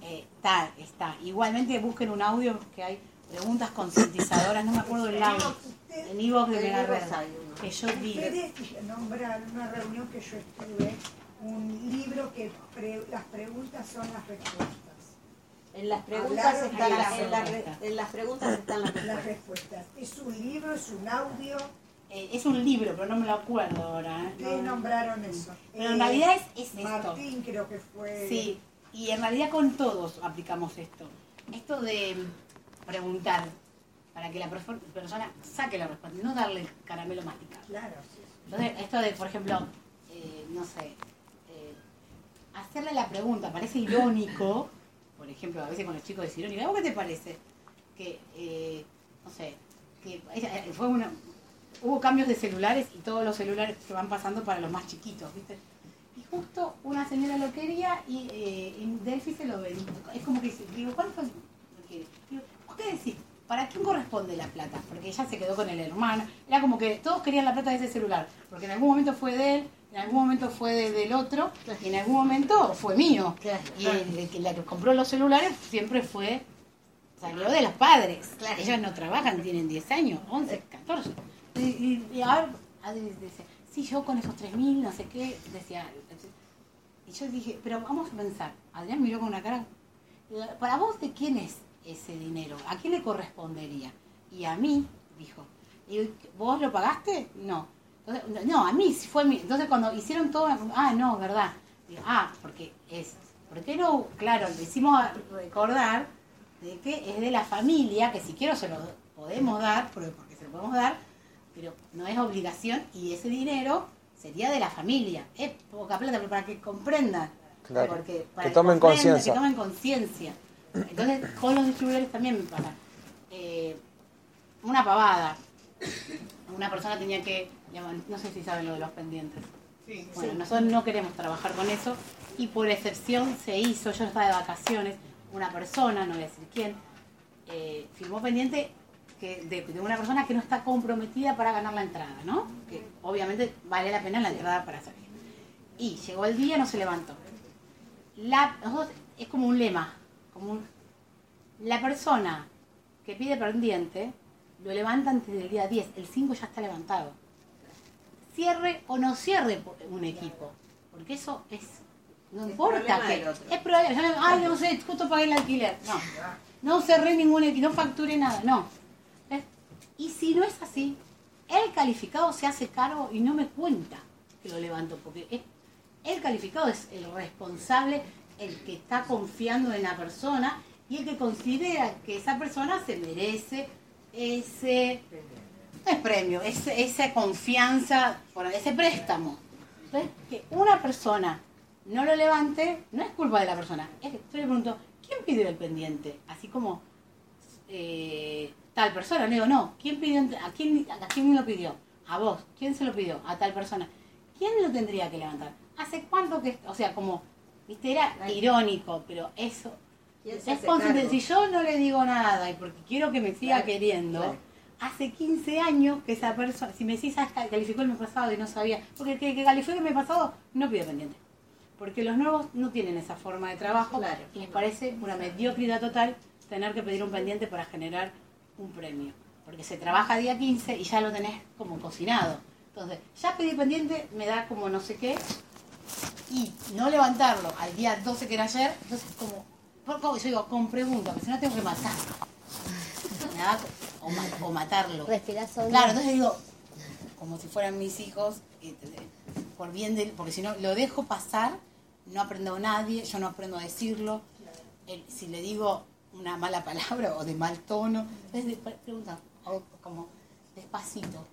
eh, está, está. Igualmente busquen un audio que hay preguntas concientizadoras, no me acuerdo el audio, en Evox de En Mega Evox Red, hay uno. que yo digo. Ustedes nombraron una reunión que yo estuve, un libro que pre- las preguntas son las respuestas. En las preguntas están en las en preguntas están las Las respuestas. Es un libro, es un audio. Eh, es un libro, pero no me lo acuerdo ahora. ¿eh? Ustedes No. nombraron eso. Pero en realidad es, es esto. Martín creo que fue. Sí, y en realidad con todos aplicamos esto. Esto de preguntar para que la persona saque la respuesta, no darle el caramelo masticado. Claro, sí. Entonces, esto de, por ejemplo, eh, no sé, hacerle la pregunta, parece irónico, por ejemplo, a veces con los chicos es irónico, ¿a vos qué te parece? Que, eh, no sé, que eh, fue una, hubo cambios de celulares y todos los celulares se van pasando para los más chiquitos, ¿viste? Y justo una señora lo quería y eh, en Delphi se lo vendió. Es como que dice, digo, ¿cuánto lo quiere? Digo, ¿vos qué decís? ¿Para quién corresponde la plata? Porque ella se quedó con el hermano. Era como que todos querían la plata de ese celular. Porque en algún momento fue de él, en algún momento fue de- del otro, y en algún momento fue mío. Y el, el que la que compró los celulares siempre fue, salió de los padres. Ellos no trabajan, tienen 10 años, 11, 14. Y, y, y ahora dice, sí, yo con esos 3.000, no sé qué, decía. Y yo dije, pero vamos a pensar. Adrián miró con una cara, ¿para vos de quién es ese dinero? ¿A quién le correspondería? Y a mí, dijo. Y ¿Vos lo pagaste? No. Entonces, no, a mí sí fue mi. Entonces cuando hicieron todo, ah, no, verdad. Digo, ah, porque es. ¿Por qué no? Claro, le hicimos recordar de que es de la familia, que si quiero se lo podemos dar, porque porque se lo podemos dar, pero no es obligación y ese dinero sería de la familia. Es poca plata, pero para que comprendan. Claro. Porque para Que tomen conciencia. Que tomen conciencia. Entonces, con los distribuidores también me pasa. Eh, una pavada. Una persona tenía que, no sé si saben lo de los pendientes. Sí. Bueno, nosotros no queremos trabajar con eso y por excepción se hizo, yo estaba de vacaciones, una persona, no voy a decir quién, eh, firmó pendiente que de, de una persona que no está comprometida para ganar la entrada, ¿no? Que obviamente vale la pena la entrada para salir. Y llegó el día, no se levantó. La, nosotros- es como un lema, como un- la persona que pide pendiente lo levanta antes del día 10, el 5 ya está levantado cierre o no cierre un equipo. Porque eso es. No importa que. Es probable. yo no- Ay, no sé, justo pagué el alquiler. No. No cerré ningún equipo, no facturé nada. No. ¿Ves? Y si no es así, el calificado se hace cargo y no me cuenta que lo levanto. Porque es- el calificado es el responsable, el que está confiando en la persona y el que considera que esa persona se merece ese no es premio, es esa confianza, ese préstamo. Entonces, que una persona no lo levante, no es culpa de la persona. Es que yo le pregunto, ¿quién pidió el pendiente? Así como eh, tal persona. Le digo, no, ¿quién pidió? ¿A quién, ¿A quién lo pidió? A vos. ¿Quién se lo pidió? A tal persona. ¿Quién lo tendría que levantar? ¿Hace cuánto que.? O sea, como, viste, era irónico, pero eso. ¿Quién se Es? Si yo no le digo nada y porque quiero que me siga Claro, queriendo, claro. Hace 15 años que esa persona, si me decís, ah, calificó el mes pasado y no sabía, porque que, que calificó el mes pasado no pide pendiente. Porque los nuevos no tienen esa forma de trabajo Claro. y les parece una mediocridad total tener que pedir un pendiente para generar un premio. Porque se trabaja día 15 y ya lo tenés como cocinado. Entonces, ya pedí pendiente, me da como no sé qué, y no levantarlo al día 12 que era ayer, entonces como, yo digo, con pregunta, porque si no tengo que matar. *laughs* Me da co- o, ma- o matarlo. Respirás hondo. Claro, entonces digo, como si fueran mis hijos, por bien del, porque si no lo dejo pasar, no aprendo a nadie, yo no aprendo a decirlo. El- si le digo una mala palabra o de mal tono, entonces de- pre- pregunta, o como despacito.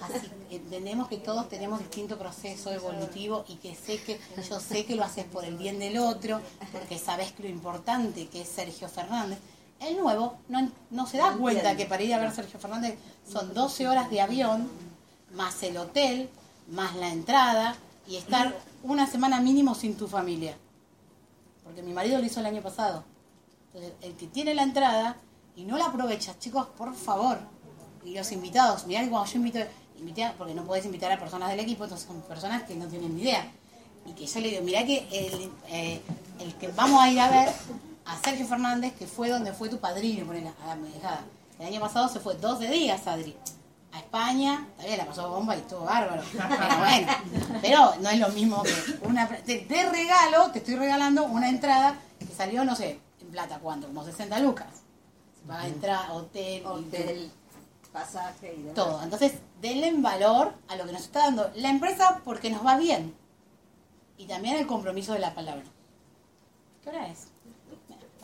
Así, entendemos que todos tenemos distinto proceso evolutivo y que sé que yo sé que lo haces por el bien del otro, porque sabes lo importante que es Sergio Fernández. El nuevo no, no se da No cuenta que para ir a ver Sergio Fernández son 12 horas de avión, más el hotel, más la entrada y estar una semana mínimo sin tu familia. Porque mi marido lo hizo el año pasado. Entonces, el que tiene la entrada y no la aprovechas, chicos, por favor. Y los invitados, mirá que cuando yo invito, invité, porque no podés invitar a personas del equipo, entonces son personas que no tienen ni idea. Y que yo le digo, mirá que el, eh, el que vamos a ir a ver a Sergio Fernández, que fue donde fue tu padrino, a la medallada. El año pasado se fue 12 días, Adri, a España, también la pasó bomba y estuvo bárbaro. *laughs* Pero bueno, pero no es lo mismo que una... Te, te regalo, te estoy regalando una entrada que salió, no sé, en plata, ¿cuánto? Como 60 lucas. Se paga entrada, hotel, Hotel, pasaje y demás. todo. Entonces, denle en valor a lo que nos está dando la empresa porque nos va bien. Y también el compromiso de la palabra. ¿Qué hora es?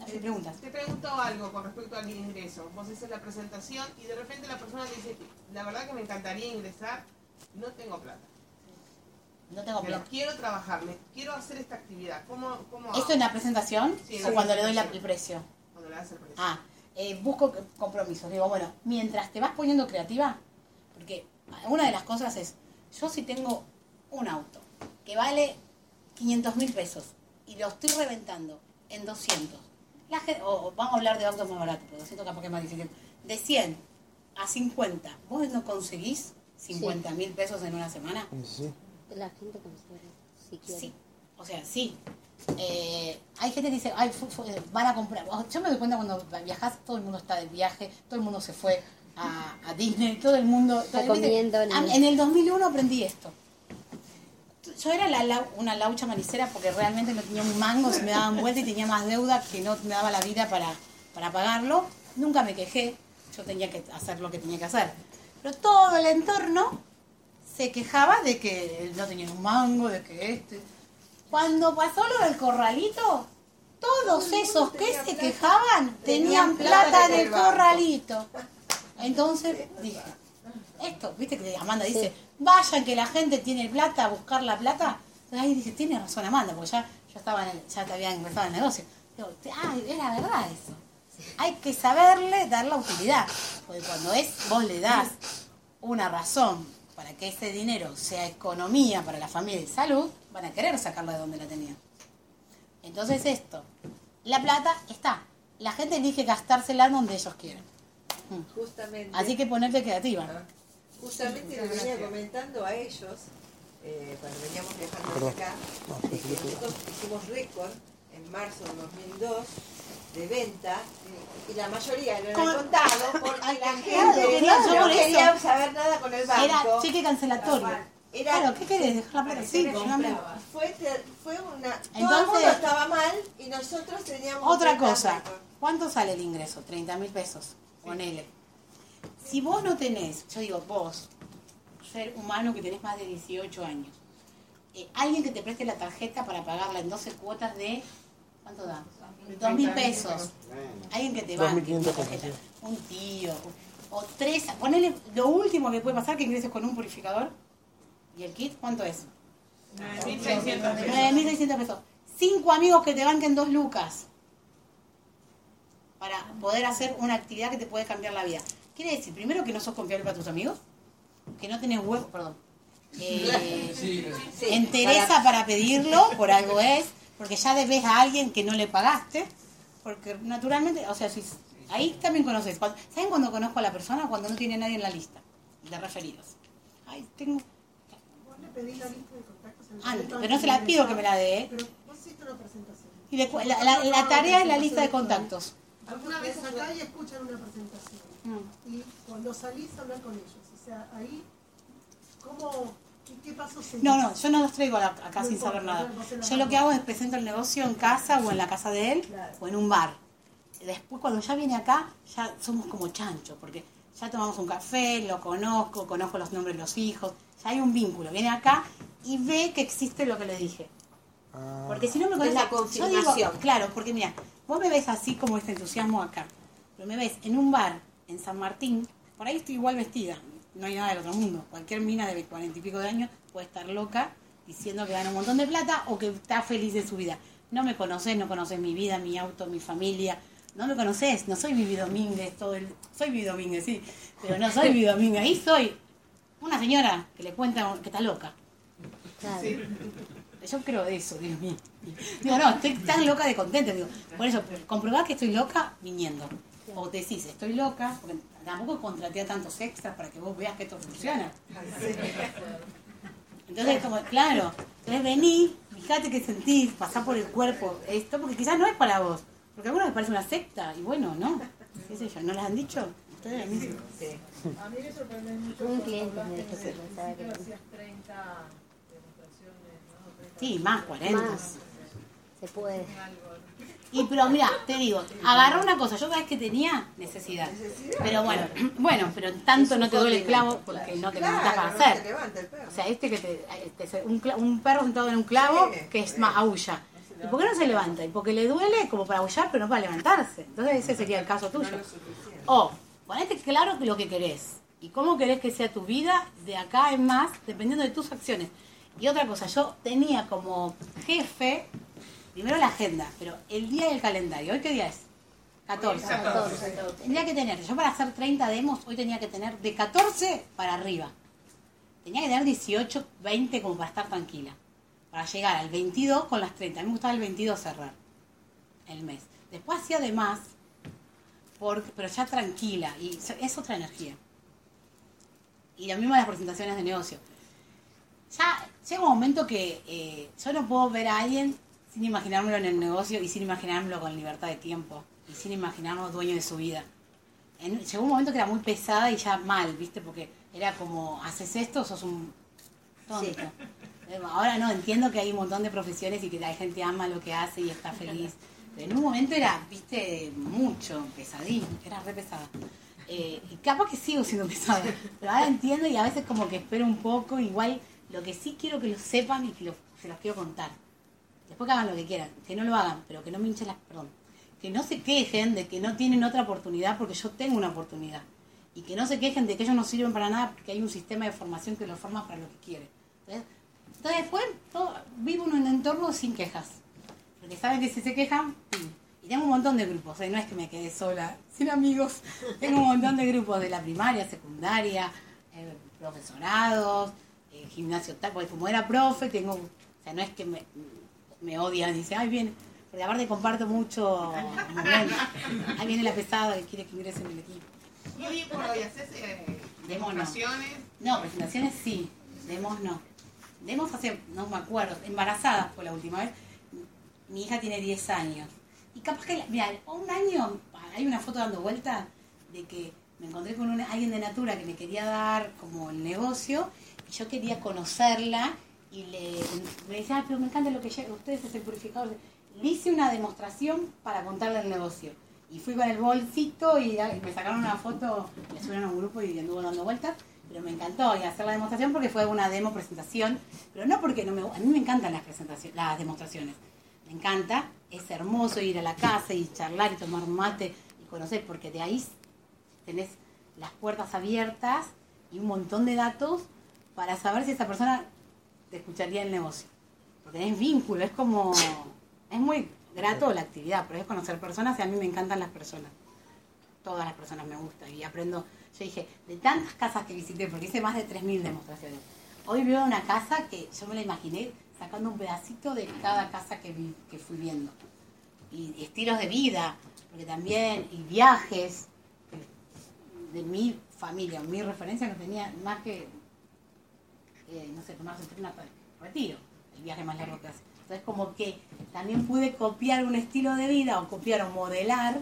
Preguntas. Te pregunto algo con respecto al ingreso. Vos haces la presentación y de repente la persona te dice, la verdad que me encantaría ingresar, no tengo plata. No tengo Pero plata. quiero trabajar, me, quiero hacer esta actividad. ¿Cómo, cómo ¿Esto en la presentación Sí, en o la cuando le doy la- el precio? Cuando le das el precio. Ah, eh, busco compromisos. Digo, bueno, mientras te vas poniendo creativa, porque una de las cosas es, yo si tengo un auto que vale 500 mil pesos y lo estoy reventando en 200, la gente, o vamos a hablar de autos más baratos, pero 200 capaz que es más difícil, de 100 a 50, ¿vos no conseguís 50 mil pesos en una semana? Sí. La gente considera, si quiere. Sí, o sea, sí. Eh, hay gente que dice, Ay, fu- fu- van a comprar. Yo me doy cuenta cuando viajas, todo el mundo está de viaje, todo el mundo se fue a, a Disney, todo el mundo... Está todo- el- en el 2001 aprendí esto. Yo era la, una laucha manicera porque realmente no tenía un mango, se me daban vuelta y tenía más deuda que no me daba la vida para, para pagarlo. Nunca me quejé, yo tenía que hacer lo que tenía que hacer. Pero todo el entorno se quejaba de que no tenían un mango, de que este. Cuando pasó lo del corralito, todos esos que se quejaban tenían plata en el corralito. Entonces dije, esto, viste que Amanda dice, vayan que la gente tiene plata a buscar la plata. Entonces ahí dice, tiene razón Amanda, porque ya, ya estaba en el- ya te había empezado el negocio. Digo, ah, era verdad eso. Hay que saberle dar la utilidad. Porque cuando es, vos le das una razón para que ese dinero sea economía para la familia y salud, van a querer sacarla de donde la tenían. Entonces esto, la plata está. La gente elige gastársela donde ellos quieran. Justamente. Así que ponerte creativa. Justamente le venía comentando a ellos, eh, cuando veníamos viajando Perdón. acá, de que nosotros hicimos récord en marzo del 2002 de venta y la mayoría *laughs* no ¿Cómo? era contado porque la gente quería- no quería saber nada con el banco. Era cheque cancelatorio. Era- claro, ¿qué querés? ¿Dejar la plata? Sí. Fue, ter- fue una... todo el Entonces- mundo estaba mal y nosotros teníamos... Otra cosa, récord. ¿cuánto sale el ingreso? 30 mil pesos. Ponele. Si vos no tenés, yo digo vos, ser humano que tenés más de 18 años, eh, alguien que te preste la tarjeta para pagarla en 12 cuotas de, ¿cuánto da? 2 mil pesos. Alguien que te va 2.500 la tarjeta. Un tío. O tres, ponele lo último que puede pasar que ingreses con un purificador. ¿Y el kit cuánto es? 9.600 pesos. 9.600 pesos. Cinco amigos que te banquen dos lucas para poder hacer una actividad que te puede cambiar la vida. Quiere decir, primero, que no sos confiable para tus amigos, que no tenés huevo, perdón, eh, Sí, entereza para pedirlo, por algo es, porque ya debes a alguien que no le pagaste, porque naturalmente, o sea, si, ahí también conoces. ¿Saben cuando conozco a la persona? Cuando no tiene nadie en la lista de referidos. Ay, tengo... Vos le pedís la lista de contactos en el Ah, momento pero no se la antes pido que me la dé, ¿eh? Pero vos hiciste una presentación. Y la, la- la tarea es la lista de contactos. Alguna vez acá y escuchan una presentación. Mm. Y cuando salís, hablar con ellos. O sea, ahí, ¿cómo, qué, qué pasos? No, no, yo no los traigo a- acá No sin importa, saber nada. Yo lo que hago es presento el negocio en casa o en la casa de él o en un bar. Después cuando ya viene acá, ya somos como chanchos, porque ya tomamos un café, lo conozco, conozco los nombres de los hijos, ya hay un vínculo. Viene acá y ve que existe lo que le dije. Porque si no me Es la conoces, yo digo, confirmación. claro, porque mira, vos me ves así como este entusiasmo acá, pero me ves en un bar en San Martín, por ahí estoy igual vestida, no hay nada del otro mundo. Cualquier mina de cuarenta y pico de años puede estar loca diciendo que gana un montón de plata o que está feliz de su vida. No me conoces, no conoces mi vida, mi auto, mi familia. No me conoces, no soy Vivi Domínguez, todo el... Soy Vivi Domínguez, sí, pero no soy Vivi Domínguez. Ahí soy una señora que le cuenta que está loca. Yo creo eso, Dios mío. Digo, no, estoy tan loca de contenta. Digo, por eso, comprobá que estoy loca viniendo. O decís, estoy loca, porque tampoco contraté a tantos extras para que vos veas que esto funciona. Entonces, como, claro, entonces vení, fíjate que sentís, pasá por el cuerpo esto, porque quizás no es para vos. Porque a algunos les parece una secta, y bueno, no. ¿Qué sé yo? ¿No les han dicho? Ustedes a mí sí. A mí me sorprende mucho. Un cliente me dijo que hacías pensaba que- 30 demostraciones, ¿no? 30 Sí, más, 40. Más. Se puede. Y pero mira, te digo, agarrá una cosa, yo sabes que tenía necesidad. Pero bueno, *clears throat* bueno, pero tanto no te duele el clavo porque no te Claro, levantás para no hacer. levanta el perro. O sea, este que te, este, un, perro sentado en un clavo Sí, que es más aúlla. ¿Y por qué no se levanta? Y porque le duele como para aullar, pero no para levantarse. Entonces ese sería el caso tuyo. O ponete claro lo que querés y cómo querés que sea tu vida de acá en más, dependiendo de tus acciones. Y otra cosa, yo tenía como jefe, primero la agenda, pero el día y el calendario. ¿Hoy qué día es? 14. 14. Tenía que tener, yo para hacer 30 demos, hoy tenía que tener de 14 para arriba. Tenía que tener 18, 20 como para estar tranquila. Para llegar al 22 con las 30. A mí me gustaba el 22 cerrar el mes. Después hacía de más, porque, pero ya tranquila. Y es otra energía. Y lo mismo las presentaciones de negocio. Ya llega un momento que eh, yo no puedo ver a alguien sin imaginármelo en el negocio y sin imaginármelo con libertad de tiempo y sin imaginarlo dueño de su vida. En- llegó un momento que era muy pesada y ya mal, ¿viste? Porque era como, haces esto, sos un tonto. Eh, Ahora no, entiendo que hay un montón de profesiones y que la gente ama lo que hace y está feliz. Pero en un momento era, viste, mucho, pesadín, era re pesada. Eh, y capaz que sigo siendo pesada, pero ahora entiendo y a veces como que espero un poco, igual lo que sí quiero que lo sepan y que lo- se los quiero contar. Después que hagan lo que quieran, que no lo hagan, pero que no me hinchen las, perdón, que no se quejen de que no tienen otra oportunidad porque yo tengo una oportunidad. Y que no se quejen de que ellos no sirven para nada porque hay un sistema de formación que los forma para lo que quiere. Entonces, entonces después todo, vivo en un entorno sin quejas. Porque saben que si se quejan, y tengo un montón de grupos, ¿eh? no es que me quedé sola, sin amigos. Tengo un montón de grupos de la primaria, secundaria, eh, profesorados, eh, gimnasio tal, porque como era profe, tengo, o sea, no es que me, me odian, dice, ay, viene, porque aparte comparto mucho momentos. Ahí viene la pesada que quiere que ingrese en el equipo. Y hoy por hoy haces eh, Demos no. demostraciones. No, presentaciones sí, demos no. Demos hace, no me acuerdo, embarazada fue la última vez. Mi hija tiene 10 años. Y capaz que, mira, un año, hay una foto dando vuelta de que me encontré con una- alguien de Natura que me quería dar como el negocio y yo quería conocerla y le, me decía, "Ay, pero me encanta lo que llega, ustedes es el purificador. Le hice una demostración para contarle el negocio. Y fui con el bolsito y, me sacaron una foto, me subieron a un grupo y anduvo dando vueltas. Pero me encantó y hacer la demostración porque fue una demo presentación. Pero no porque no me, a mí me encantan las presentaciones, las demostraciones. Me encanta, es hermoso ir a la casa y charlar y tomar mate y conocer, porque de ahí tenés las puertas abiertas y un montón de datos para saber si esa persona te escucharía el negocio. Porque tenés vínculo, es como, es muy grato la actividad, pero es conocer personas y a mí me encantan las personas. Todas las personas me gustan y aprendo. Yo dije, de tantas casas que visité, porque hice más de 3.000 demostraciones, hoy veo una casa que yo me la imaginé sacando un pedacito de cada casa que, vi- que fui viendo. Y, y estilos de vida, porque también, y viajes de mi familia, mi referencia no tenía más que, eh, no sé, tomarse un tren retiro, el viaje más largo que hace. Entonces como que también pude copiar un estilo de vida o copiar o modelar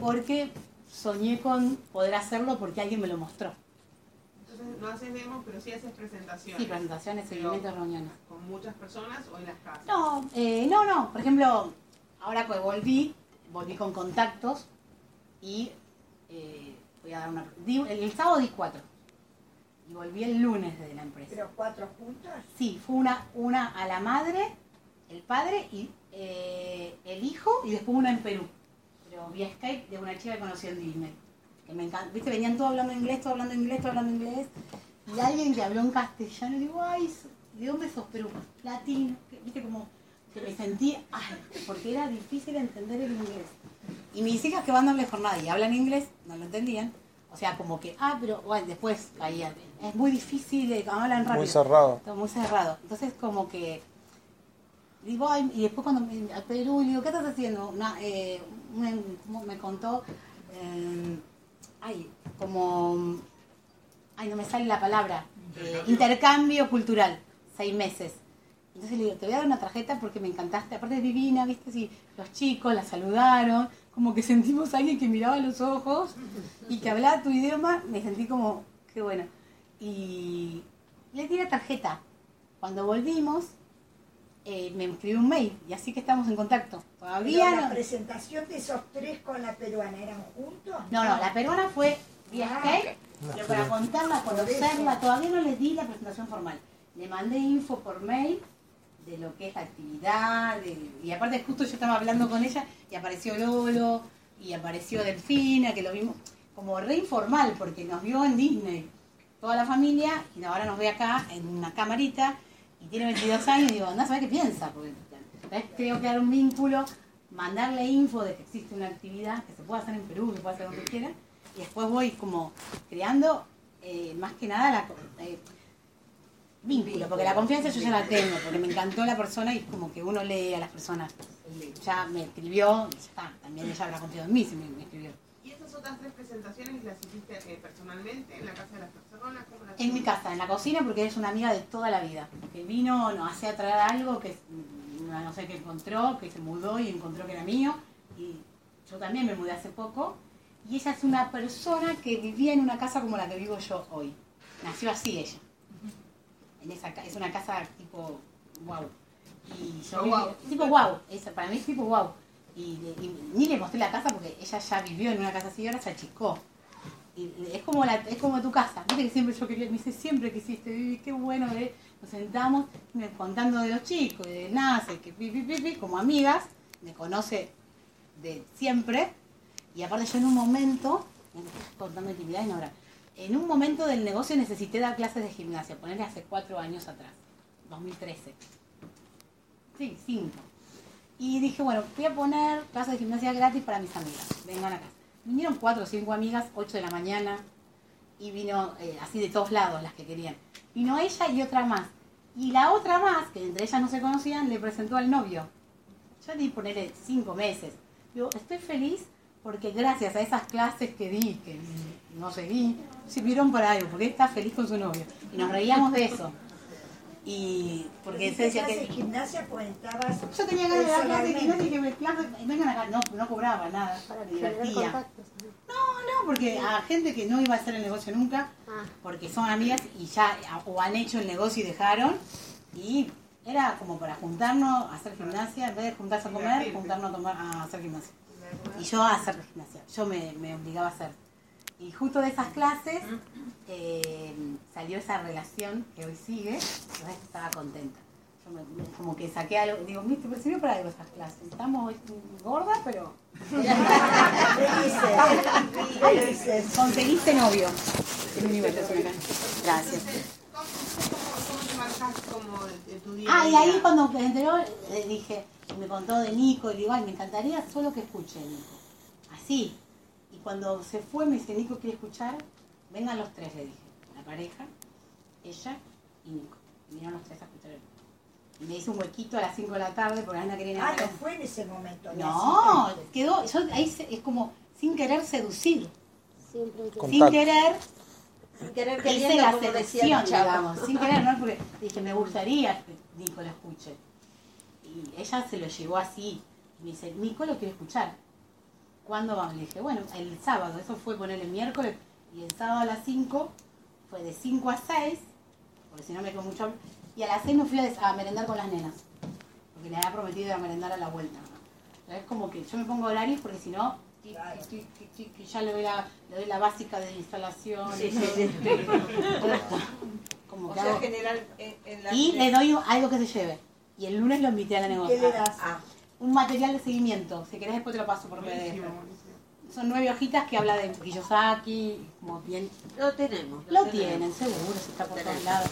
porque soñé con poder hacerlo porque alguien me lo mostró. Entonces no haces demos, pero sí haces presentaciones. Sí, presentaciones, seguimientos, reuniones. Con muchas personas o en las casas. No, eh, no, no. Por ejemplo, ahora que volví, volví con contactos y eh, voy a dar una... el, el sábado di cuatro. Y volví el lunes desde la empresa. ¿Pero cuatro juntas? Sí, fue una, una a la madre, el padre y eh, el hijo y después una en Perú. Pero vía Skype de una chica que conocí en Disney. Que me encanta. Viste, venían todos hablando inglés, todos hablando inglés, todos hablando inglés. Y alguien que habló en castellano, y digo, ay, ¿de dónde sos Perú? Latino. Viste, como que me sentí, ay, porque era difícil entender el inglés. Y mis hijas que van a doble jornada y hablan inglés, no lo entendían. O sea, como que, ah, pero bueno, después caían. Es muy difícil, eh, hablan rápido. Muy cerrado. Todo muy cerrado. Entonces, como que. Digo, ay, y después cuando me, al Perú, le digo, ¿qué estás haciendo? Una, eh, me contó eh, ay, como, ay, no me sale la palabra, eh, intercambio cultural, seis meses. Entonces le digo, te voy a dar una tarjeta porque me encantaste, aparte es divina, viste, si los chicos la saludaron, como que sentimos a alguien que miraba a los ojos y que hablaba tu idioma, me sentí como, qué bueno. Y le di la tarjeta. Cuando volvimos, eh, me escribió un mail y así que estamos en contacto. Todavía Pero la no. presentación de esos tres con la peruana, ¿eran juntos? No, no, la peruana fue vía Ah, Skype, pero para contarla, conocerla, todavía no les di la presentación formal. Le mandé info por mail de lo que es la actividad, de- y aparte justo yo estaba hablando con ella y apareció Lolo y apareció Delfina, que lo vimos como re informal porque nos vio en Disney, toda la familia, y ahora nos ve acá en una camarita y tiene 22 años y digo, anda a saber qué piensa, porque creo que dar un vínculo, mandarle info de que existe una actividad que se puede hacer en Perú, que se puede hacer donde quiera, y después voy como creando eh, más que nada la, eh, vínculo, porque la confianza yo ya la tengo, porque me encantó la persona y como que uno lee a las personas. Ya me escribió, ya está, también ella habrá confiado en mí si me. ¿Y estas otras tres presentaciones las hiciste eh, personalmente en la casa de las personas? ¿Cómo las En mi casa, en la cocina, porque es una amiga de toda la vida. Que vino, nos hacía traer algo que mm, no sé qué encontró, que se mudó y encontró que era mío. Y yo también me mudé hace poco. Y ella es una persona que vivía en una casa como la que vivo yo hoy. Nació así ella. En esa, es una casa tipo wow. Y yo Oh, wow. tipo wow. Es, para mí es tipo wow. Y, ni le mostré la casa porque ella ya vivió en una casa así y ahora se achicó. Es como es como tu casa, viste que siempre yo quería, me dice, siempre quisiste vivir, qué bueno, eh". nos sentamos contando de los chicos, de nace, que pi, pi, como amigas, me conoce de siempre, y aparte yo en un momento, contando intimidad y en un momento del negocio necesité dar clases de gimnasia, ponerle hace cuatro años atrás, 2013. Sí, cinco. Y dije, bueno, voy a poner clases de gimnasia gratis para mis amigas. Vengan acá. Vinieron cuatro o cinco amigas, ocho de la mañana, y vino eh, así de todos lados las que querían. Vino ella y otra más. Y la otra más, que entre ellas no se conocían, le presentó al novio. Yo di ponerle cinco meses. Digo, estoy feliz porque gracias a esas clases que di, que no seguí, sirvieron para algo, porque está feliz con su novio. Y nos reíamos de eso. Y porque se decía que gimnasia comentabas yo tenía ganas de dar clases de personalmente. gimnasia y que me clases, vengan acá, no, no cobraba nada, me divertía. No, no, porque a gente que no iba a hacer el negocio nunca, porque son amigas y ya o han hecho el negocio y dejaron, y era como para juntarnos a hacer gimnasia, en vez de juntarse a comer, juntarnos a, tomar, a hacer gimnasia. Y yo a hacer gimnasia, yo me, me obligaba a hacer. Y justo de esas clases eh, salió esa relación que hoy sigue, entonces estaba contenta. Yo me- me- como que saqué algo, digo, viste, pero sirvió para algo esas clases. Estamos hoy gordas, pero... *laughs* Felices. Conseguiste novio. Gracias. ¿Cómo, cómo te marcas como de, de tu día? Ah, y ahí cuando me enteró, le dije, me contó de Nico, y le digo, ay, me encantaría solo que escuche Nico. Así. Y cuando se fue, me dice, Nico quiere escuchar, vengan los tres, le dije. La pareja, ella y Nico. Y vinieron los tres a escuchar el Y me hizo un huequito a las 5 de la tarde porque Ana quería Ah, la no fue en ese momento. No, quedó, yo ahí se- es como sin querer seducir. Sin querer Sin querer hice queriendo, la como Chava. digamos. Sin querer, ¿no? Porque dije, me gustaría que Nico lo escuche. Y ella se lo llevó así. Me dice, Nico lo quiere escuchar. ¿Cuándo vamos? Le dije, bueno, el sábado. Eso fue ponerle miércoles. Y el sábado a las 5 fue de 5 a 6. Porque si no me quedo mucho. Y a las 6 me fui a, des- a merendar con las nenas. Porque le había prometido ir a merendar a la vuelta. ¿no? Es como que yo me pongo horarios porque si no, ya le doy, la, le doy la básica de instalación. Sí, sí, sí. *laughs* Como O que sea, hago- general, en, en la- y le doy algo que se lleve. Y el lunes lo invité a la negocio. ¿Qué le das? Ah, un material de seguimiento. Si querés después te lo paso por PDF. Son nueve hojitas que habla de Kiyosaki, como bien... Lo tenemos. Lo tienen, seguro, si está por todos lados.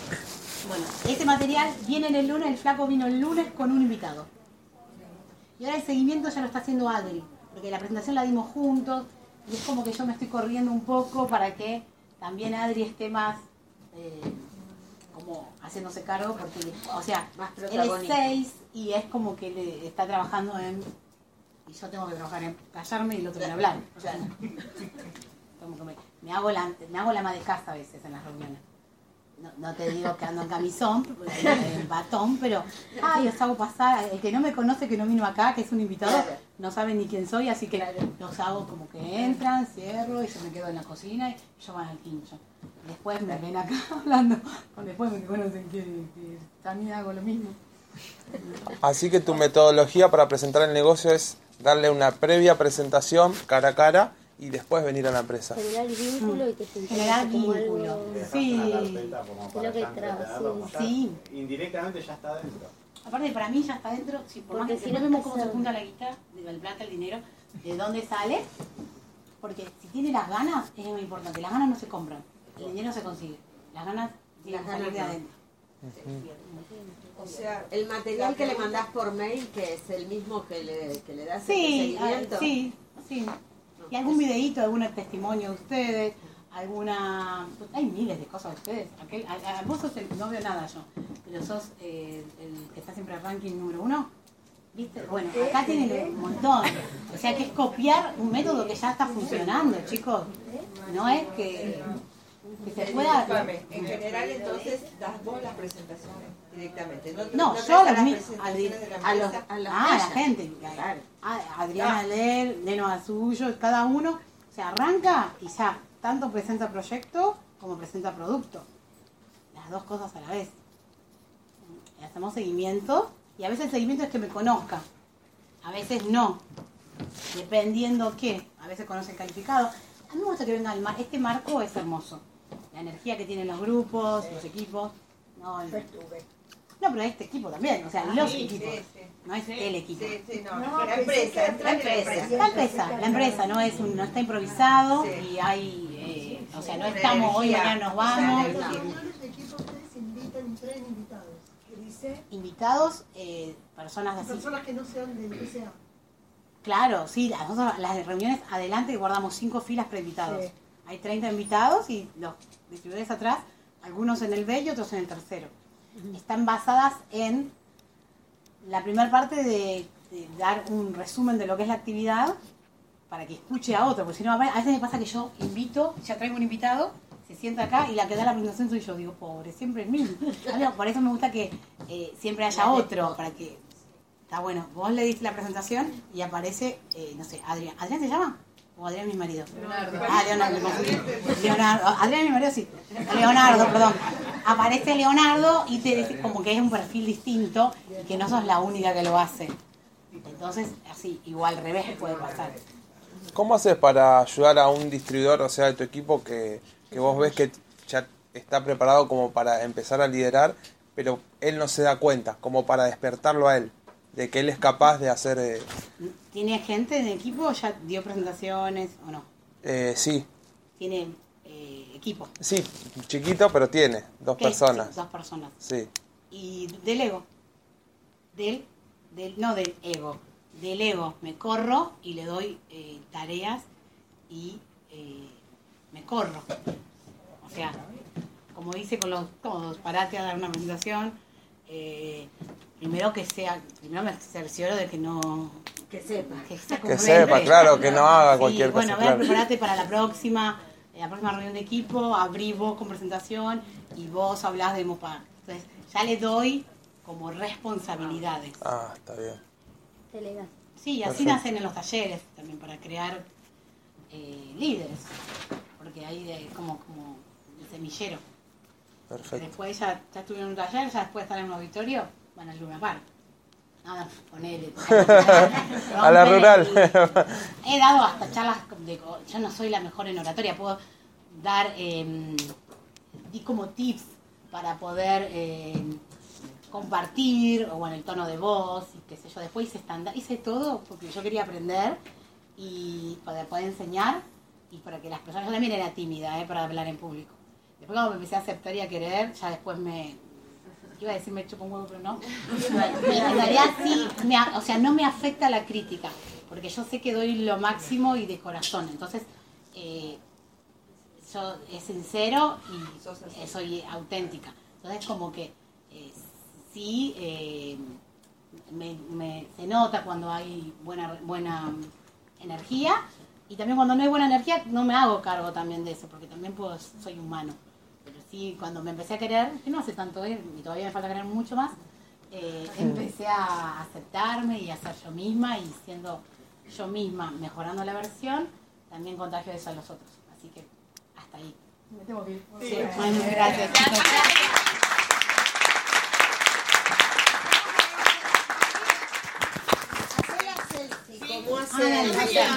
Bueno, ese material viene en el lunes, el flaco vino el lunes con un invitado. Y ahora el seguimiento ya lo está haciendo Adri, porque la presentación la dimos juntos y es como que yo me estoy corriendo un poco para que también Adri esté más eh, como haciéndose cargo, porque, o sea, Más él es. 6 y es como que le está trabajando en y yo tengo que trabajar en callarme y el otro en hablar. *laughs* Como que me, me hago la, me hago la de casa a veces en las reuniones. No, no te digo que ando en camisón, en batón, pero ay, os hago pasar. El que no me conoce, que no vino acá, que es un invitado, no sabe ni quién soy, así que los hago como que entran, cierro y yo me quedo en la cocina y yo van al quincho. Después me ven acá *laughs* hablando, después me conocen que, que también hago lo mismo. Así que tu metodología para presentar el negocio es darle una previa presentación cara a cara y después venir a la empresa. Generar vínculo y te Generar como vínculo. Sí. Lo que traba, sí. Sí. Indirectamente ya está dentro. Aparte, para mí ya está dentro, sí, por más Porque que si si no vemos cómo se junta la guita, el plata, el dinero, de dónde sale, porque si tiene las ganas, es muy importante. Las ganas no se compran, el dinero se consigue. Las ganas tienen que Las de ganas no. adentro. O sea, el material que le mandás por mail, que es el mismo que le, que le das Sí, el seguimiento. sí, sí. Y algún videíto, algún testimonio de ustedes, alguna... Hay miles de cosas de ustedes. Aquel, a, a- vos sos el, no veo nada yo, pero sos eh, el que está siempre en ranking número uno. ¿Viste? Bueno, acá tienen un montón. O sea que es copiar un método que ya está funcionando, chicos. No es que, que se pueda... Disculpame, En general, entonces, das vos las presentaciones directamente. No, No, no yo a, las presentaciones de la a los, a la gente. A- Adriana a leer, Neno a suyo, cada uno se arranca y ya tanto presenta proyecto como presenta producto. Las dos cosas a la vez. Y hacemos seguimiento y a veces el seguimiento es que me conozca, a veces no, dependiendo qué. A veces conoce el calificado. A mí me gusta que venga el mar. Este marco es hermoso. La energía que tienen los grupos, los equipos. No, el- no, pero este equipo también, o sea, Ah, los sí, equipos. sí, sí. No es el equipo. Sí, sí, no, No, la empresa, la empresa. La empresa, la empresa, no es un, no está improvisado y hay, eh, o sea, no estamos hoy, mañana nos vamos. energía. Los reuniones de equipo ustedes invitan, traen invitados. ¿Qué dice? Invitados, eh, personas así. Personas que no sean del BCA. Claro, sí, las, nosotros las reuniones adelante guardamos cinco filas para invitados. Hay 30 invitados y los distribuidores atrás, algunos en el B y otros en el tercero. Están basadas en la primera parte de, de dar un resumen de lo que es la actividad para que escuche a otro, porque si no, a veces me pasa que yo invito, ya traigo un invitado, se sienta acá y la que da la presentación soy yo, digo, pobre, siempre es mí. Por eso me gusta que eh, siempre haya otro, para que Está bueno, vos le diste la presentación y aparece, eh, no sé, Adrián. ¿Adrián se llama? ¿O Adrián mi marido? Leonardo. Ah, Leonardo, me confundí. Leonardo. Adrián mi marido sí. Leonardo, perdón. Aparece Leonardo y te dice como que es un perfil distinto y que no sos la única que lo hace. Entonces, así, igual al revés puede pasar. ¿Cómo haces para ayudar a un distribuidor, o sea, de tu equipo, que, que vos ves que ya está preparado como para empezar a liderar, pero él no se da cuenta, como para despertarlo a él, de que él es capaz de hacer... eh, ¿Tiene gente en equipo? ¿Ya dio presentaciones o no? eh, sí, ¿Tiene eh, equipo? sí, chiquito, pero tiene dos ¿Qué? personas. Dos personas. Sí. y del ego. Del, del, no del ego, del ego. Me corro y le doy eh, tareas y me corro. O sea, como dice con los todos, parate a dar una presentación. Primero que sea, primero me cercioro de que no. Que sepa. Que, sea Que sepa, claro, que no haga Sí, cualquier bueno, cosa. a ver, claro. prepárate para la próxima, eh, la próxima reunión de equipo, abrí vos con presentación y vos hablás de MOPA. Entonces, ya le doy como responsabilidades. Ah, está bien. Sí, y así Perfecto. nacen en los talleres también para crear eh, líderes, porque ahí de- como, como el semillero. Perfecto. Después ya, ya estuvieron en un taller, ya después están en un auditorio, van al Luna Park. Nada, ponele. *laughs* A la rural. He dado hasta charlas de... Yo no soy la mejor en oratoria, puedo dar... Eh, di como tips para poder eh, compartir, o bueno, el tono de voz, y qué sé yo. Después hice estándar, hice todo porque yo quería aprender y para poder enseñar y para que las personas, yo también era tímida eh, para hablar en público. Después cuando me empecé a aceptar y a querer, ya después me... Iba a decir me chupo un huevo, pero no. En realidad sí, me o sea, no me afecta la crítica, porque yo sé que doy lo máximo y de corazón. Entonces, eh, yo es sincero y eh, soy auténtica. Entonces, como que eh, sí, eh, me, me- se nota cuando hay buena, buena energía y también cuando no hay buena energía no me hago cargo también de eso, porque también puedo, soy humano. Sí, cuando me empecé a querer, que no hace tanto, eh, y todavía me falta querer mucho más, eh, empecé a aceptarme y a ser yo misma y siendo yo misma, mejorando la versión, también contagio eso a los otros. Así que hasta ahí. Me tengo que ir. Sí, bueno, gracias. ¿Cómo